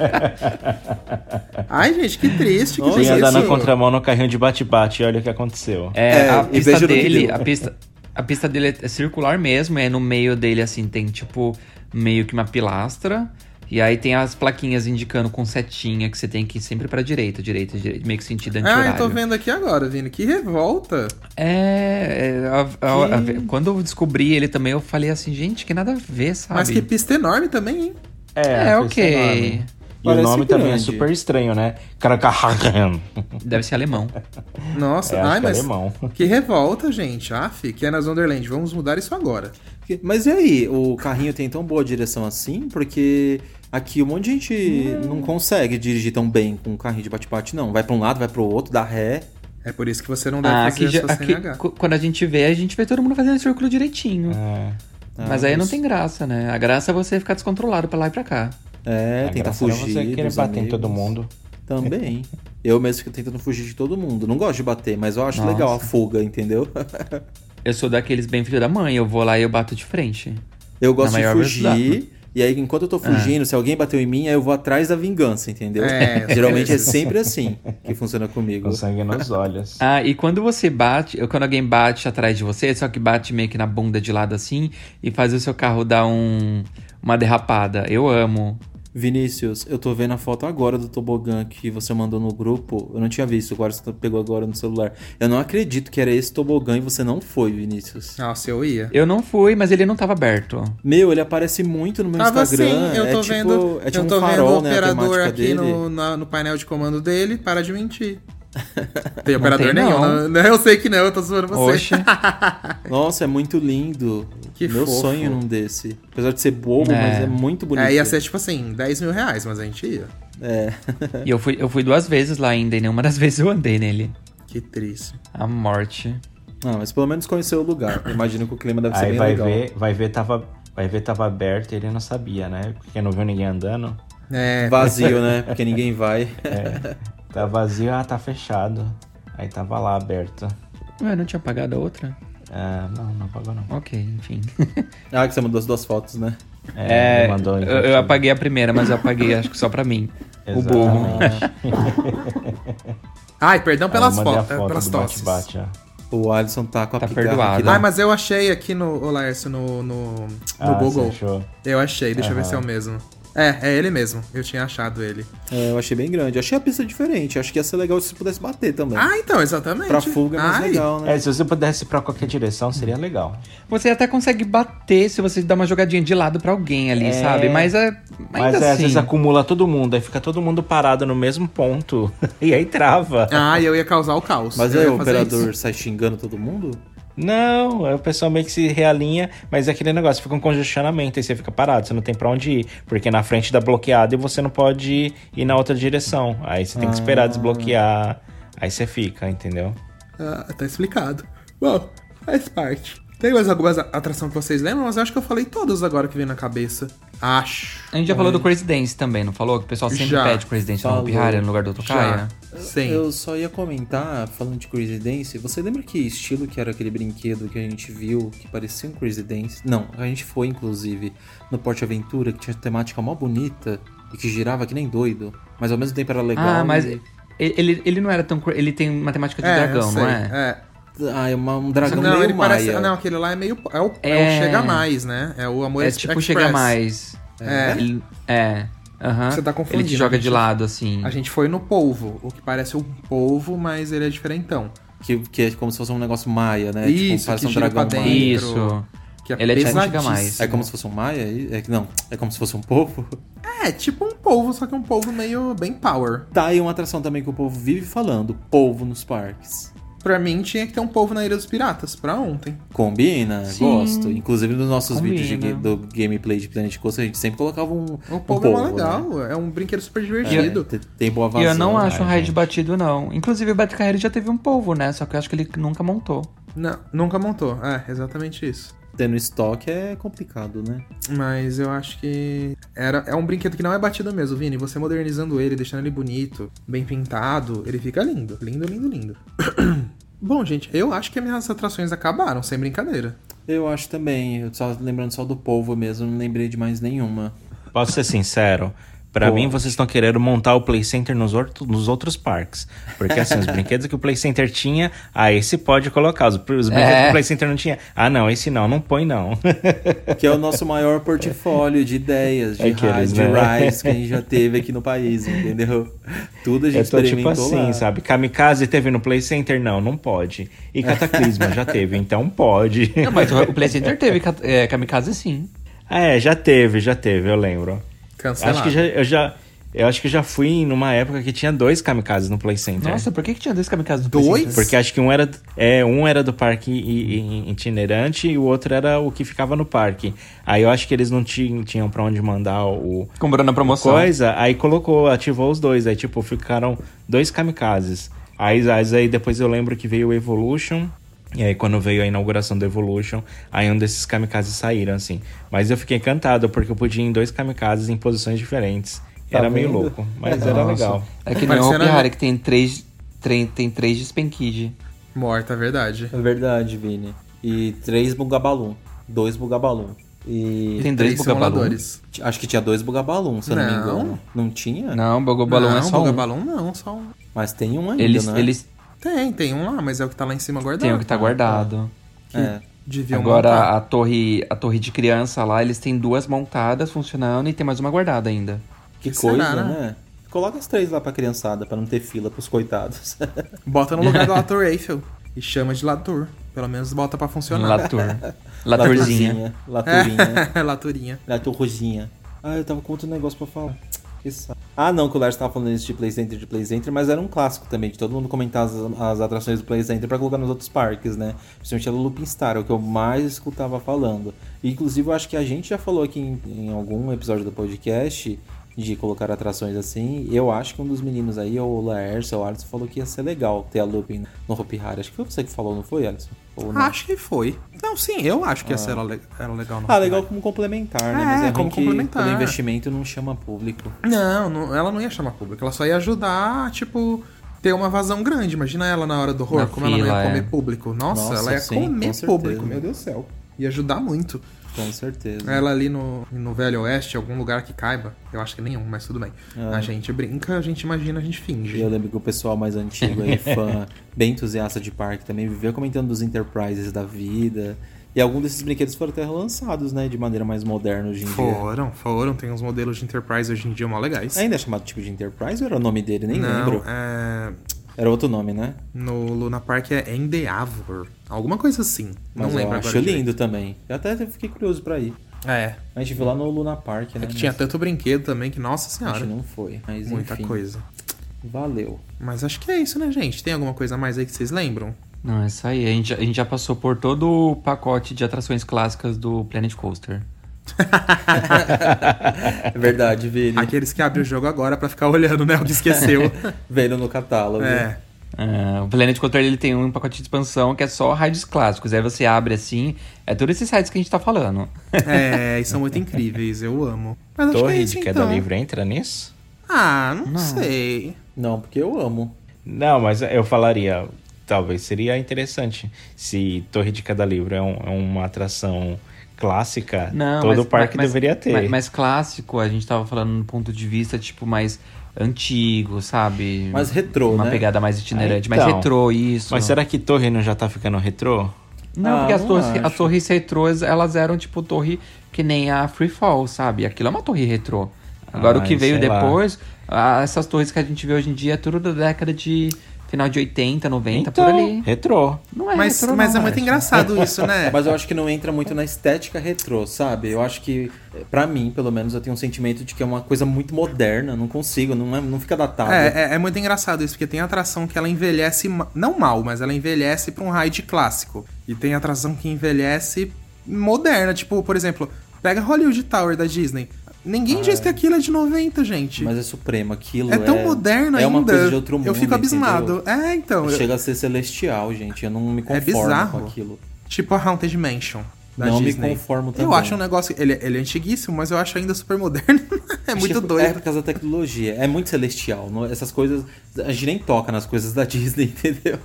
Speaker 3: Ai, gente, que triste. Que triste.
Speaker 4: andar na contramão no carrinho de bate-bate e olha o que aconteceu.
Speaker 5: É,
Speaker 2: É,
Speaker 5: a
Speaker 2: e
Speaker 5: pista dele, a pista, a pista dele é circular mesmo, é no meio dele assim, tem tipo meio que uma pilastra. E aí tem as plaquinhas indicando com setinha que você tem que ir sempre pra direita, direita, direita, meio que sentido
Speaker 3: Ah,
Speaker 5: anti-horário.
Speaker 3: eu tô vendo aqui agora, Vini. Que revolta.
Speaker 5: É, é, a- a- a- quando eu descobri ele também, eu falei assim, gente, que nada a ver, sabe?
Speaker 3: Mas que pista enorme também, hein?
Speaker 5: É,
Speaker 4: a
Speaker 5: ok.
Speaker 4: enorme. E o
Speaker 2: Parece
Speaker 4: nome também é
Speaker 2: grande.
Speaker 4: super estranho, né? Karakarhan.
Speaker 5: Deve ser alemão.
Speaker 3: Nossa,
Speaker 4: É, acho
Speaker 3: ai,
Speaker 4: que é
Speaker 3: mas.
Speaker 4: alemão.
Speaker 3: Que revolta, gente. Aff, que é nas Wonderland. Vamos mudar isso agora.
Speaker 2: Mas e aí, o carrinho tem tão boa direção assim? Porque aqui um monte de gente não consegue dirigir tão bem com um carrinho de bate-bate, não. Vai pra um lado, vai pro outro, dá ré.
Speaker 3: É por isso que você não deve
Speaker 5: Ah,
Speaker 3: fazer
Speaker 5: aqui, já-
Speaker 3: a sua
Speaker 5: aqui,
Speaker 3: CNH.
Speaker 5: qu- quando a gente vê, a gente vê todo mundo fazendo círculo direitinho.
Speaker 4: É.
Speaker 5: Mas aí não tem graça, né? A graça é você ficar descontrolado pra lá e pra cá.
Speaker 2: É,
Speaker 4: A
Speaker 2: tentar fugir.
Speaker 4: você querer bater em
Speaker 2: amigos.
Speaker 4: todo mundo.
Speaker 2: Também. Eu mesmo fico tentando fugir de todo mundo. Não gosto de bater, mas eu acho
Speaker 5: Nossa.
Speaker 2: legal a fuga, entendeu?
Speaker 5: Eu sou daqueles bem filho da mãe, eu vou lá e eu bato de frente.
Speaker 2: Eu gosto de fugir. E aí, enquanto eu tô fugindo, se alguém bateu em mim, aí eu vou atrás da vingança, entendeu?
Speaker 3: É,
Speaker 2: Geralmente é sempre assim que funciona comigo.
Speaker 4: Com sangue nos olhos.
Speaker 5: Ah, e quando você bate, ou quando alguém bate atrás de você, só que bate meio que na bunda de lado assim e faz o seu carro dar um, uma derrapada. Eu amo.
Speaker 2: Vinícius, eu tô vendo a foto agora do tobogã que você mandou no grupo. Eu não tinha visto, agora você pegou agora no celular. Eu não acredito que era esse tobogã e você não foi, Vinícius.
Speaker 3: Nossa, eu ia.
Speaker 5: Eu não fui, mas ele não tava aberto.
Speaker 2: Meu, ele aparece muito no meu
Speaker 3: Tava
Speaker 2: Instagram.
Speaker 3: assim, eu tô
Speaker 2: é tipo,
Speaker 3: vendo.
Speaker 2: é tipo
Speaker 3: eu
Speaker 2: um
Speaker 3: tô
Speaker 2: farol,
Speaker 3: vendo o
Speaker 2: né,
Speaker 3: operador aqui no, na- no painel de comando dele. Para de mentir. Tem operador
Speaker 5: tem,
Speaker 3: nenhum.
Speaker 5: não.
Speaker 3: Não. Eu sei que não, eu tô zoando você.
Speaker 2: Nossa, é muito lindo.
Speaker 3: Que
Speaker 2: Meu
Speaker 3: fofo.
Speaker 2: sonho num desse. Apesar de ser bobo,
Speaker 5: É.
Speaker 2: mas é muito bonito.
Speaker 3: É, ia ser tipo assim, 10 mil reais, mas a gente ia.
Speaker 2: É.
Speaker 5: E eu fui, eu fui duas vezes lá ainda, e nenhuma das vezes eu andei nele.
Speaker 3: Que triste.
Speaker 5: A morte.
Speaker 2: Não, mas pelo menos conheceu o lugar. Imagino que o clima deve ser
Speaker 4: Aí
Speaker 2: bem
Speaker 4: vai
Speaker 2: legal.
Speaker 4: ver, vai ver tava, vai ver tava aberto e ele não sabia, né? Porque não viu ninguém andando.
Speaker 3: É,
Speaker 2: Vazio, né? Porque ninguém vai.
Speaker 4: É. Tá vazio, ah, tá fechado. Aí tava lá aberto.
Speaker 5: Ué, não tinha pagado a outra?
Speaker 4: Ah, não, não pagou não.
Speaker 5: Ok, enfim.
Speaker 2: Ah, que você mandou as duas fotos, né?
Speaker 5: É,
Speaker 4: ele mandou
Speaker 5: eu, eu apaguei a primeira, mas eu apaguei acho que só pra mim. O burro.
Speaker 3: Ai, perdão
Speaker 4: Aí
Speaker 3: pelas
Speaker 4: eu mandei a
Speaker 3: fotos,
Speaker 4: foto
Speaker 3: pelas tosses.
Speaker 4: bate-bate, ó.
Speaker 2: O Alisson tá com a
Speaker 5: Tá
Speaker 2: pigarra
Speaker 5: perdoado.
Speaker 2: aqui, né?
Speaker 3: Ai, mas eu achei aqui no, ô, Laércio, no, no, no
Speaker 4: Ah,
Speaker 3: Google.
Speaker 4: você achou?
Speaker 3: Eu achei, deixa eu ver se é o mesmo. É, é ele mesmo. Eu tinha achado ele.
Speaker 2: É, eu achei bem grande. Eu achei a pista diferente. Acho que ia ser legal se pudesse bater também.
Speaker 3: Ah, então, exatamente.
Speaker 2: pra fuga é mais
Speaker 3: Ai,
Speaker 2: legal, né?
Speaker 4: É, se você pudesse ir pra qualquer direção, seria legal.
Speaker 5: Você até consegue bater se você dá uma jogadinha de lado pra alguém ali, sabe? Mas é.
Speaker 4: Mas
Speaker 5: Ainda
Speaker 4: é, às
Speaker 5: assim.
Speaker 4: vezes acumula todo mundo, aí fica todo mundo parado no mesmo ponto. e aí trava.
Speaker 3: Ah, eu ia causar o caos.
Speaker 2: Mas
Speaker 3: eu
Speaker 2: aí o operador
Speaker 3: isso.
Speaker 2: sai xingando todo mundo?
Speaker 4: Não, o pessoal meio que se realinha, mas é aquele negócio, fica um congestionamento, aí você fica parado, você não tem pra onde ir, porque na frente dá bloqueado e você não pode ir na outra direção. Aí você tem que esperar desbloquear, aí você fica, entendeu?
Speaker 3: Ah, tá explicado. Bom, faz parte. Tem mais algumas atrações que vocês lembram? Mas eu acho que eu falei todas agora que vem na cabeça. Acho.
Speaker 5: A gente já falou do Crazy Dance também, não falou? Que o pessoal sempre
Speaker 3: Já.
Speaker 5: pede Crazy Dance no
Speaker 2: Falou.
Speaker 5: Hopi Hari no lugar do Tocaia.
Speaker 3: Sim.
Speaker 2: Eu só ia comentar, falando de Crazy Dance, você lembra que estilo que era aquele brinquedo que a gente viu, que parecia um Crazy Dance? Não, a gente foi, inclusive, no Porte Aventura, que tinha temática mó bonita e que girava que nem doido, mas ao mesmo tempo era legal.
Speaker 5: Ah, mas
Speaker 2: e-
Speaker 5: ele, ele não era tão. Ele tem uma temática de
Speaker 3: É,
Speaker 5: dragão, não é?
Speaker 3: É.
Speaker 2: Ah, é uma- um dragão
Speaker 3: não,
Speaker 2: meio
Speaker 3: ele
Speaker 2: maia.
Speaker 3: parece. Não, aquele lá é meio. É o, é...
Speaker 5: É.
Speaker 3: o Chega Mais, né? É o Amor
Speaker 5: É tipo
Speaker 3: Express.
Speaker 5: chega mais.
Speaker 3: É.
Speaker 5: Ele- é. aham.
Speaker 3: Você tá confundindo,
Speaker 5: Ele te joga de lado, assim.
Speaker 3: A gente foi no polvo, o que parece um polvo, mas ele é diferentão.
Speaker 2: Que, que é como se fosse um negócio maia, né?
Speaker 3: Isso,
Speaker 2: tipo, parece
Speaker 3: que
Speaker 2: um dragão
Speaker 3: pra
Speaker 2: maia.
Speaker 3: dentro.
Speaker 5: Isso.
Speaker 3: Que é
Speaker 5: Ele é tipo Mais.
Speaker 2: É como se fosse um maia? É que não, é como se fosse um povo.
Speaker 3: É, tipo um polvo, só que um polvo meio bem power.
Speaker 2: Tá aí uma atração também que o povo vive falando, polvo nos parques.
Speaker 3: Pra mim tinha que ter um polvo na Ilha dos Piratas, pra ontem.
Speaker 2: Combina,
Speaker 5: Sim.
Speaker 2: gosto. Inclusive nos nossos
Speaker 5: Combina.
Speaker 2: vídeos de do gameplay de Planet Coaster, a gente sempre colocava um,
Speaker 3: O
Speaker 2: um
Speaker 3: polvo é mó
Speaker 2: polvo,
Speaker 3: legal,
Speaker 2: né?
Speaker 3: é um brinquedo super
Speaker 2: É,
Speaker 3: divertido.
Speaker 2: te- tem boa
Speaker 5: E
Speaker 2: vazão.
Speaker 5: eu não acho um
Speaker 4: Ai,
Speaker 5: raid batido, não. Inclusive, o Beto Carreiro já teve um polvo, né? Só que eu acho que ele nunca montou.
Speaker 3: Não, nunca montou. É, exatamente isso.
Speaker 2: Tendo estoque é complicado, né?
Speaker 3: Mas eu acho que era, é um brinquedo que não é batido mesmo, Vini. Você modernizando ele, deixando ele bonito, bem pintado, ele fica lindo. Lindo, lindo, lindo. Bom, gente, eu acho que minhas atrações acabaram, sem brincadeira.
Speaker 2: Eu acho também. Eu só lembrando só do polvo mesmo, não lembrei de mais nenhuma.
Speaker 4: Posso ser sincero, Pra
Speaker 2: Pode.
Speaker 4: mim, vocês estão querendo montar o Play Center nos, orto- nos outros parques. Porque assim, os brinquedos que o Play Center tinha, ah, esse pode colocar. Os, os brinquedos
Speaker 5: É.
Speaker 4: que o Play Center não tinha, ah, não, esse não, não põe não.
Speaker 2: Que é o nosso maior portfólio de ideias, de, ride,
Speaker 4: né?
Speaker 2: rides que a gente já teve aqui no país, entendeu? Tudo a gente
Speaker 4: Eu tô tipo
Speaker 2: experimentou
Speaker 4: assim,
Speaker 2: lá.
Speaker 4: sabe? Kamikaze teve no Play Center? Não, não pode. E Cataclisma já teve, então pode.
Speaker 5: Não, mas o Play Center teve é, kamikaze sim.
Speaker 4: Ah, é, já teve, já teve, eu lembro.
Speaker 3: Cancelado.
Speaker 4: Acho que já, eu já. Eu acho que já fui numa época que tinha dois kamikazes no Play Center.
Speaker 5: Nossa, por que, que tinha dois kamikazes no Play
Speaker 3: Dois?
Speaker 5: Center?
Speaker 4: Porque acho que um era, é, um era do parque itinerante e o outro era o que ficava no parque. Aí eu acho que eles não tinham, tinham pra onde mandar o
Speaker 5: Comprou na promoção.
Speaker 4: coisa, aí colocou, ativou os dois. Aí, tipo, ficaram dois kamikazes. Aí, aí, aí depois eu lembro que veio o Evolution. E aí, quando veio a inauguração do Evolution, aí um desses kamikazes saíram, assim. Mas eu fiquei encantado, porque eu podia ir em dois kamikazes em posições diferentes.
Speaker 2: Tá
Speaker 4: era meio
Speaker 2: vendo?
Speaker 4: louco, mas era legal.
Speaker 5: É que nem o Hopi que tem três, trem- tem três de.
Speaker 3: Morta, é verdade.
Speaker 2: É verdade, Vini. E três bugabalum. Dois bugabalum. E
Speaker 5: Tem dois
Speaker 3: Três
Speaker 5: Bugabalum.
Speaker 3: simuladores.
Speaker 2: acho que tinha dois bugabalum, se eu não, me
Speaker 3: Não.
Speaker 2: engano. Não tinha?
Speaker 5: Não, o Balão
Speaker 3: não,
Speaker 5: é só um.
Speaker 3: Bugabalum não, só um.
Speaker 2: Mas tem um ainda,
Speaker 5: Eles,
Speaker 2: né?
Speaker 5: eles
Speaker 3: Tem, tem um lá, mas é o que tá lá em cima guardado.
Speaker 5: têm o que tá guardado.
Speaker 2: É.
Speaker 3: Deviam
Speaker 5: Agora
Speaker 3: montar.
Speaker 5: a torre, a torre de criança lá, eles têm duas montadas funcionando e tem mais uma guardada ainda.
Speaker 2: Que
Speaker 3: Que
Speaker 2: coisa,
Speaker 3: será,
Speaker 2: né? Coloca as três lá pra criançada, pra não ter fila pros coitados.
Speaker 3: Bota no lugar do Latour Eiffel. E chama de Latour. Pelo menos bota pra funcionar.
Speaker 5: Latour. Laturzinha.
Speaker 2: Laturinha.
Speaker 3: É, Laturinha.
Speaker 2: Laturrozinha. Ah, eu tava com outro negócio pra falar. Saco. Ah, não, que o Lars tava falando isso de Play Center, de Play Center, mas era um clássico também, de todo mundo comentar as, as atrações do Play Center pra colocar nos outros parques, né? Principalmente a Looping Star, é o que eu mais escutava falando. E, inclusive, eu acho que a gente já falou aqui em, em algum episódio do podcast de colocar atrações assim. Eu acho que um dos meninos aí, ou o Laércio ou o Alisson, falou que ia ser legal ter a Looping no Hopi Hari. Acho que foi você que falou, não foi, Alisson? Não?
Speaker 3: Acho que foi. Não, sim, eu acho que essa era, le- era legal. no
Speaker 2: Ah,
Speaker 3: Hopi
Speaker 2: legal
Speaker 3: Hari.
Speaker 2: como complementar, né?
Speaker 3: É,
Speaker 2: Mas é
Speaker 3: como complementar.
Speaker 2: pelo investimento não chama público.
Speaker 3: Não, não, ela não ia chamar público. Ela só ia ajudar, tipo, ter uma vazão grande. Imagina ela na hora do horror,
Speaker 5: Na
Speaker 3: como ela não
Speaker 5: fila,
Speaker 3: ia comer
Speaker 5: é.
Speaker 3: público. Nossa,
Speaker 2: Nossa,
Speaker 3: ela ia
Speaker 2: sim,
Speaker 3: comer
Speaker 2: com
Speaker 3: público, meu Deus do céu. Ia ajudar muito.
Speaker 2: Com certeza.
Speaker 3: Ela ali no, no Velho Oeste, algum lugar que caiba. Eu acho que nenhum, mas tudo bem.
Speaker 2: Ah.
Speaker 3: A gente brinca, a gente imagina, a gente
Speaker 2: E
Speaker 3: finge.
Speaker 2: eu lembro que o pessoal mais antigo aí, fã, bem entusiasta de parque, também vivia comentando dos Enterprises da vida. E alguns desses brinquedos foram até relançados, né? De maneira mais moderna hoje em dia.
Speaker 3: Foram, foram. Tem uns modelos de Enterprise hoje em dia mó legais.
Speaker 2: Ainda é chamado tipo de Enterprise ou era o nome dele? Nem
Speaker 3: não,
Speaker 2: lembro.
Speaker 3: é...
Speaker 2: Era outro nome, né?
Speaker 3: No Luna Park é Endeavor. Alguma coisa assim.
Speaker 2: Mas
Speaker 3: não lembro
Speaker 2: eu
Speaker 3: agora.
Speaker 2: acho
Speaker 3: direito.
Speaker 2: lindo também. Eu até fiquei curioso pra ir.
Speaker 3: É.
Speaker 2: A gente viu lá no Luna Park, né?
Speaker 3: É que tinha
Speaker 2: Mas
Speaker 3: tanto brinquedo também que, nossa
Speaker 2: A
Speaker 3: senhora.
Speaker 2: gente não foi. Mas
Speaker 3: Muita
Speaker 2: enfim,
Speaker 3: coisa.
Speaker 2: Valeu.
Speaker 3: Mas acho que é isso, né, gente? Tem alguma coisa a mais aí que vocês lembram?
Speaker 5: Não, é isso aí. A gente, a gente já passou por todo o pacote de atrações clássicas do Planet Coaster.
Speaker 2: É verdade, Vini.
Speaker 3: Aqueles que abrem o jogo agora pra ficar olhando, né? O que esqueceu.
Speaker 2: Veio no catálogo.
Speaker 3: é.
Speaker 5: É, o Planet Coaster ele tem um pacote de expansão que é só rides clássicos. Aí você abre assim, é todos esses sites que a gente tá falando.
Speaker 3: É, e são muito incríveis, eu amo. Mas acho que é
Speaker 4: Torre
Speaker 3: isso,
Speaker 4: de queda
Speaker 3: então.
Speaker 4: livre entra nisso?
Speaker 3: Ah, não, sei.
Speaker 2: Não, porque eu amo.
Speaker 4: Não, mas eu falaria, talvez seria interessante se Torre de Queda Livre é, um- é uma atração clássica,
Speaker 5: Não,
Speaker 4: todo
Speaker 5: mas-
Speaker 4: parque
Speaker 5: mas-
Speaker 4: deveria ter.
Speaker 5: Mas, mas clássico, a gente tava falando no ponto de vista, tipo, mais antigo, sabe?
Speaker 2: Mais retrô,
Speaker 5: Uma
Speaker 2: né?
Speaker 5: pegada mais itinerante,
Speaker 4: Ah,
Speaker 5: mais
Speaker 4: então.
Speaker 5: retrô, isso.
Speaker 4: Mas será que Torre não já tá ficando retrô?
Speaker 5: Não,
Speaker 2: Ah,
Speaker 5: porque as
Speaker 2: não
Speaker 5: torres,
Speaker 2: acho.
Speaker 5: as torres retrôs, elas eram tipo torre que nem a Free Fall, sabe? Aquilo é uma torre retrô. Agora o que
Speaker 4: Ai,
Speaker 5: veio
Speaker 4: lá.
Speaker 5: depois, ah, essas torres que a gente vê hoje em dia, é tudo da década de final de 80, 90,
Speaker 4: então,
Speaker 5: por ali.
Speaker 4: retrô.
Speaker 5: Não é
Speaker 3: Mas,
Speaker 5: retrô,
Speaker 3: mas
Speaker 5: não,
Speaker 3: é muito
Speaker 5: acho.
Speaker 3: engraçado isso, né?
Speaker 2: Mas eu acho que não entra muito na estética retrô, sabe? Eu acho que, pra mim, pelo menos, eu tenho um sentimento de que é uma coisa muito moderna. Não consigo, não, é, não fica datado.
Speaker 3: É, é, é muito engraçado isso, porque tem atração que ela envelhece, não mal, mas ela envelhece pra um ride clássico. E tem atração que envelhece moderna, tipo, por exemplo, pega Hollywood Tower da Disney. Ninguém diz que aquilo é de 90, gente.
Speaker 2: Mas é supremo, aquilo
Speaker 3: é tão moderno
Speaker 2: é
Speaker 3: ainda.
Speaker 2: uma coisa de outro mundo,
Speaker 3: eu fico abismado.
Speaker 2: entendeu?
Speaker 3: É, então. eu-
Speaker 2: Chega a ser celestial, gente. Eu não me
Speaker 3: É
Speaker 2: conformo
Speaker 3: bizarro.
Speaker 2: com aquilo.
Speaker 3: Tipo a Haunted Mansion. Da
Speaker 2: Não me
Speaker 3: Disney.
Speaker 2: conformo
Speaker 3: Eu
Speaker 2: também.
Speaker 3: acho um negócio. Ele, ele é antiguíssimo, mas eu acho ainda super moderno. é muito
Speaker 2: Tipo,
Speaker 3: doido.
Speaker 2: É por causa da tecnologia. É muito celestial. não- Essas coisas. A gente nem toca nas coisas da Disney, entendeu?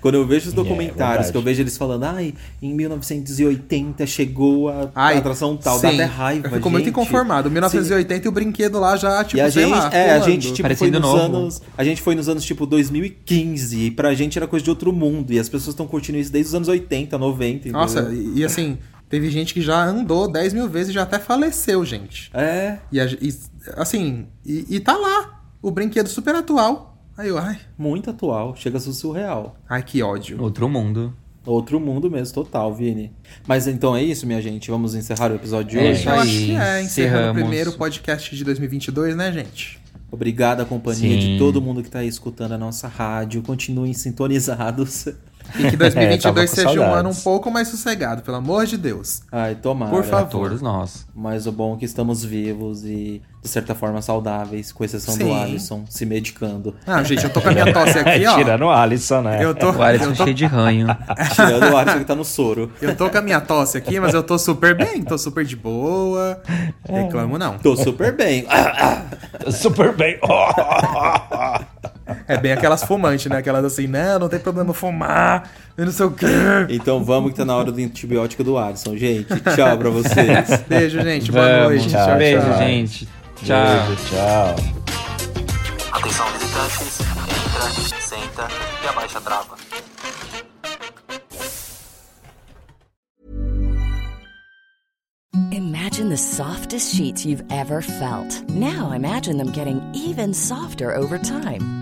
Speaker 2: Quando eu vejo os documentários,
Speaker 4: verdade.
Speaker 2: que eu vejo eles falando, ai, em 1980 chegou a,
Speaker 3: Ai,
Speaker 2: a atração tal, dá
Speaker 3: sim.
Speaker 2: até raiva.
Speaker 3: Eu fico muito inconformado. 1980 e o brinquedo lá já, tipo,
Speaker 2: e a
Speaker 3: sei
Speaker 2: gente,
Speaker 3: lá,
Speaker 2: é, a
Speaker 3: pulando.
Speaker 2: gente tipo, foi
Speaker 5: Parecendo
Speaker 2: nos
Speaker 5: novo.
Speaker 2: anos, a gente foi nos anos tipo 2015 e pra gente era coisa de outro mundo e as pessoas estão curtindo isso desde os anos 80, 90. entendeu?
Speaker 3: Nossa, e assim, teve gente que já andou 10 mil vezes e já até faleceu, gente.
Speaker 2: é,
Speaker 3: E, e, assim, e, e tá lá, o brinquedo super atual. Aí eu, ai,
Speaker 2: muito atual, chega a ser surreal.
Speaker 3: ai que ódio.
Speaker 5: Outro mundo.
Speaker 2: Outro mundo mesmo, total, Vini. Mas então é isso, minha gente. Vamos encerrar o episódio de
Speaker 5: É
Speaker 2: hoje.
Speaker 3: Eu acho que é, encerrando o
Speaker 5: encerramos.
Speaker 3: primeiro podcast de 2022, né, gente?
Speaker 2: Obrigado à companhia
Speaker 5: Sim.
Speaker 2: de todo mundo que tá aí escutando a nossa rádio. Continuem sintonizados.
Speaker 3: E que
Speaker 4: É, tava
Speaker 3: 2022
Speaker 4: com
Speaker 3: seja um ano um pouco mais sossegado, pelo amor de Deus.
Speaker 2: Ai, tomara.
Speaker 3: Por favor.
Speaker 5: Todos nós.
Speaker 2: Mas o bom é que estamos vivos e, de certa forma, saudáveis, com exceção do
Speaker 3: Sim.
Speaker 2: Alisson se medicando.
Speaker 3: Ah, gente, eu tô com a minha tosse aqui, ó.
Speaker 4: Tirando o Alisson, né?
Speaker 3: Eu tô,
Speaker 5: O Alisson
Speaker 3: eu tô,
Speaker 5: cheio de ranho.
Speaker 2: Tirando o Alisson que tá no soro.
Speaker 3: eu tô com a minha tosse aqui, mas eu tô super bem, tô super de boa. Reclamo não.
Speaker 2: Tô super bem.
Speaker 4: Super bem.
Speaker 3: É bem aquelas fumantes, né? Aquelas assim, não, não tem problema fumar, eu não sei o quê.
Speaker 2: Então vamos que tá na hora do antibiótico do Alisson, gente. Tchau pra vocês.
Speaker 3: Beijo, gente. Boa
Speaker 4: Vamos,
Speaker 3: noite.
Speaker 4: tchau,
Speaker 3: Tchau,
Speaker 5: Beijo,
Speaker 3: tchau.
Speaker 5: gente. Tchau.
Speaker 4: Beijo, tchau.
Speaker 6: Atenção visitantes, entra, senta e abaixa a trava.
Speaker 7: Imagine the softest sheets you've ever felt. Now imagine them getting even softer over time.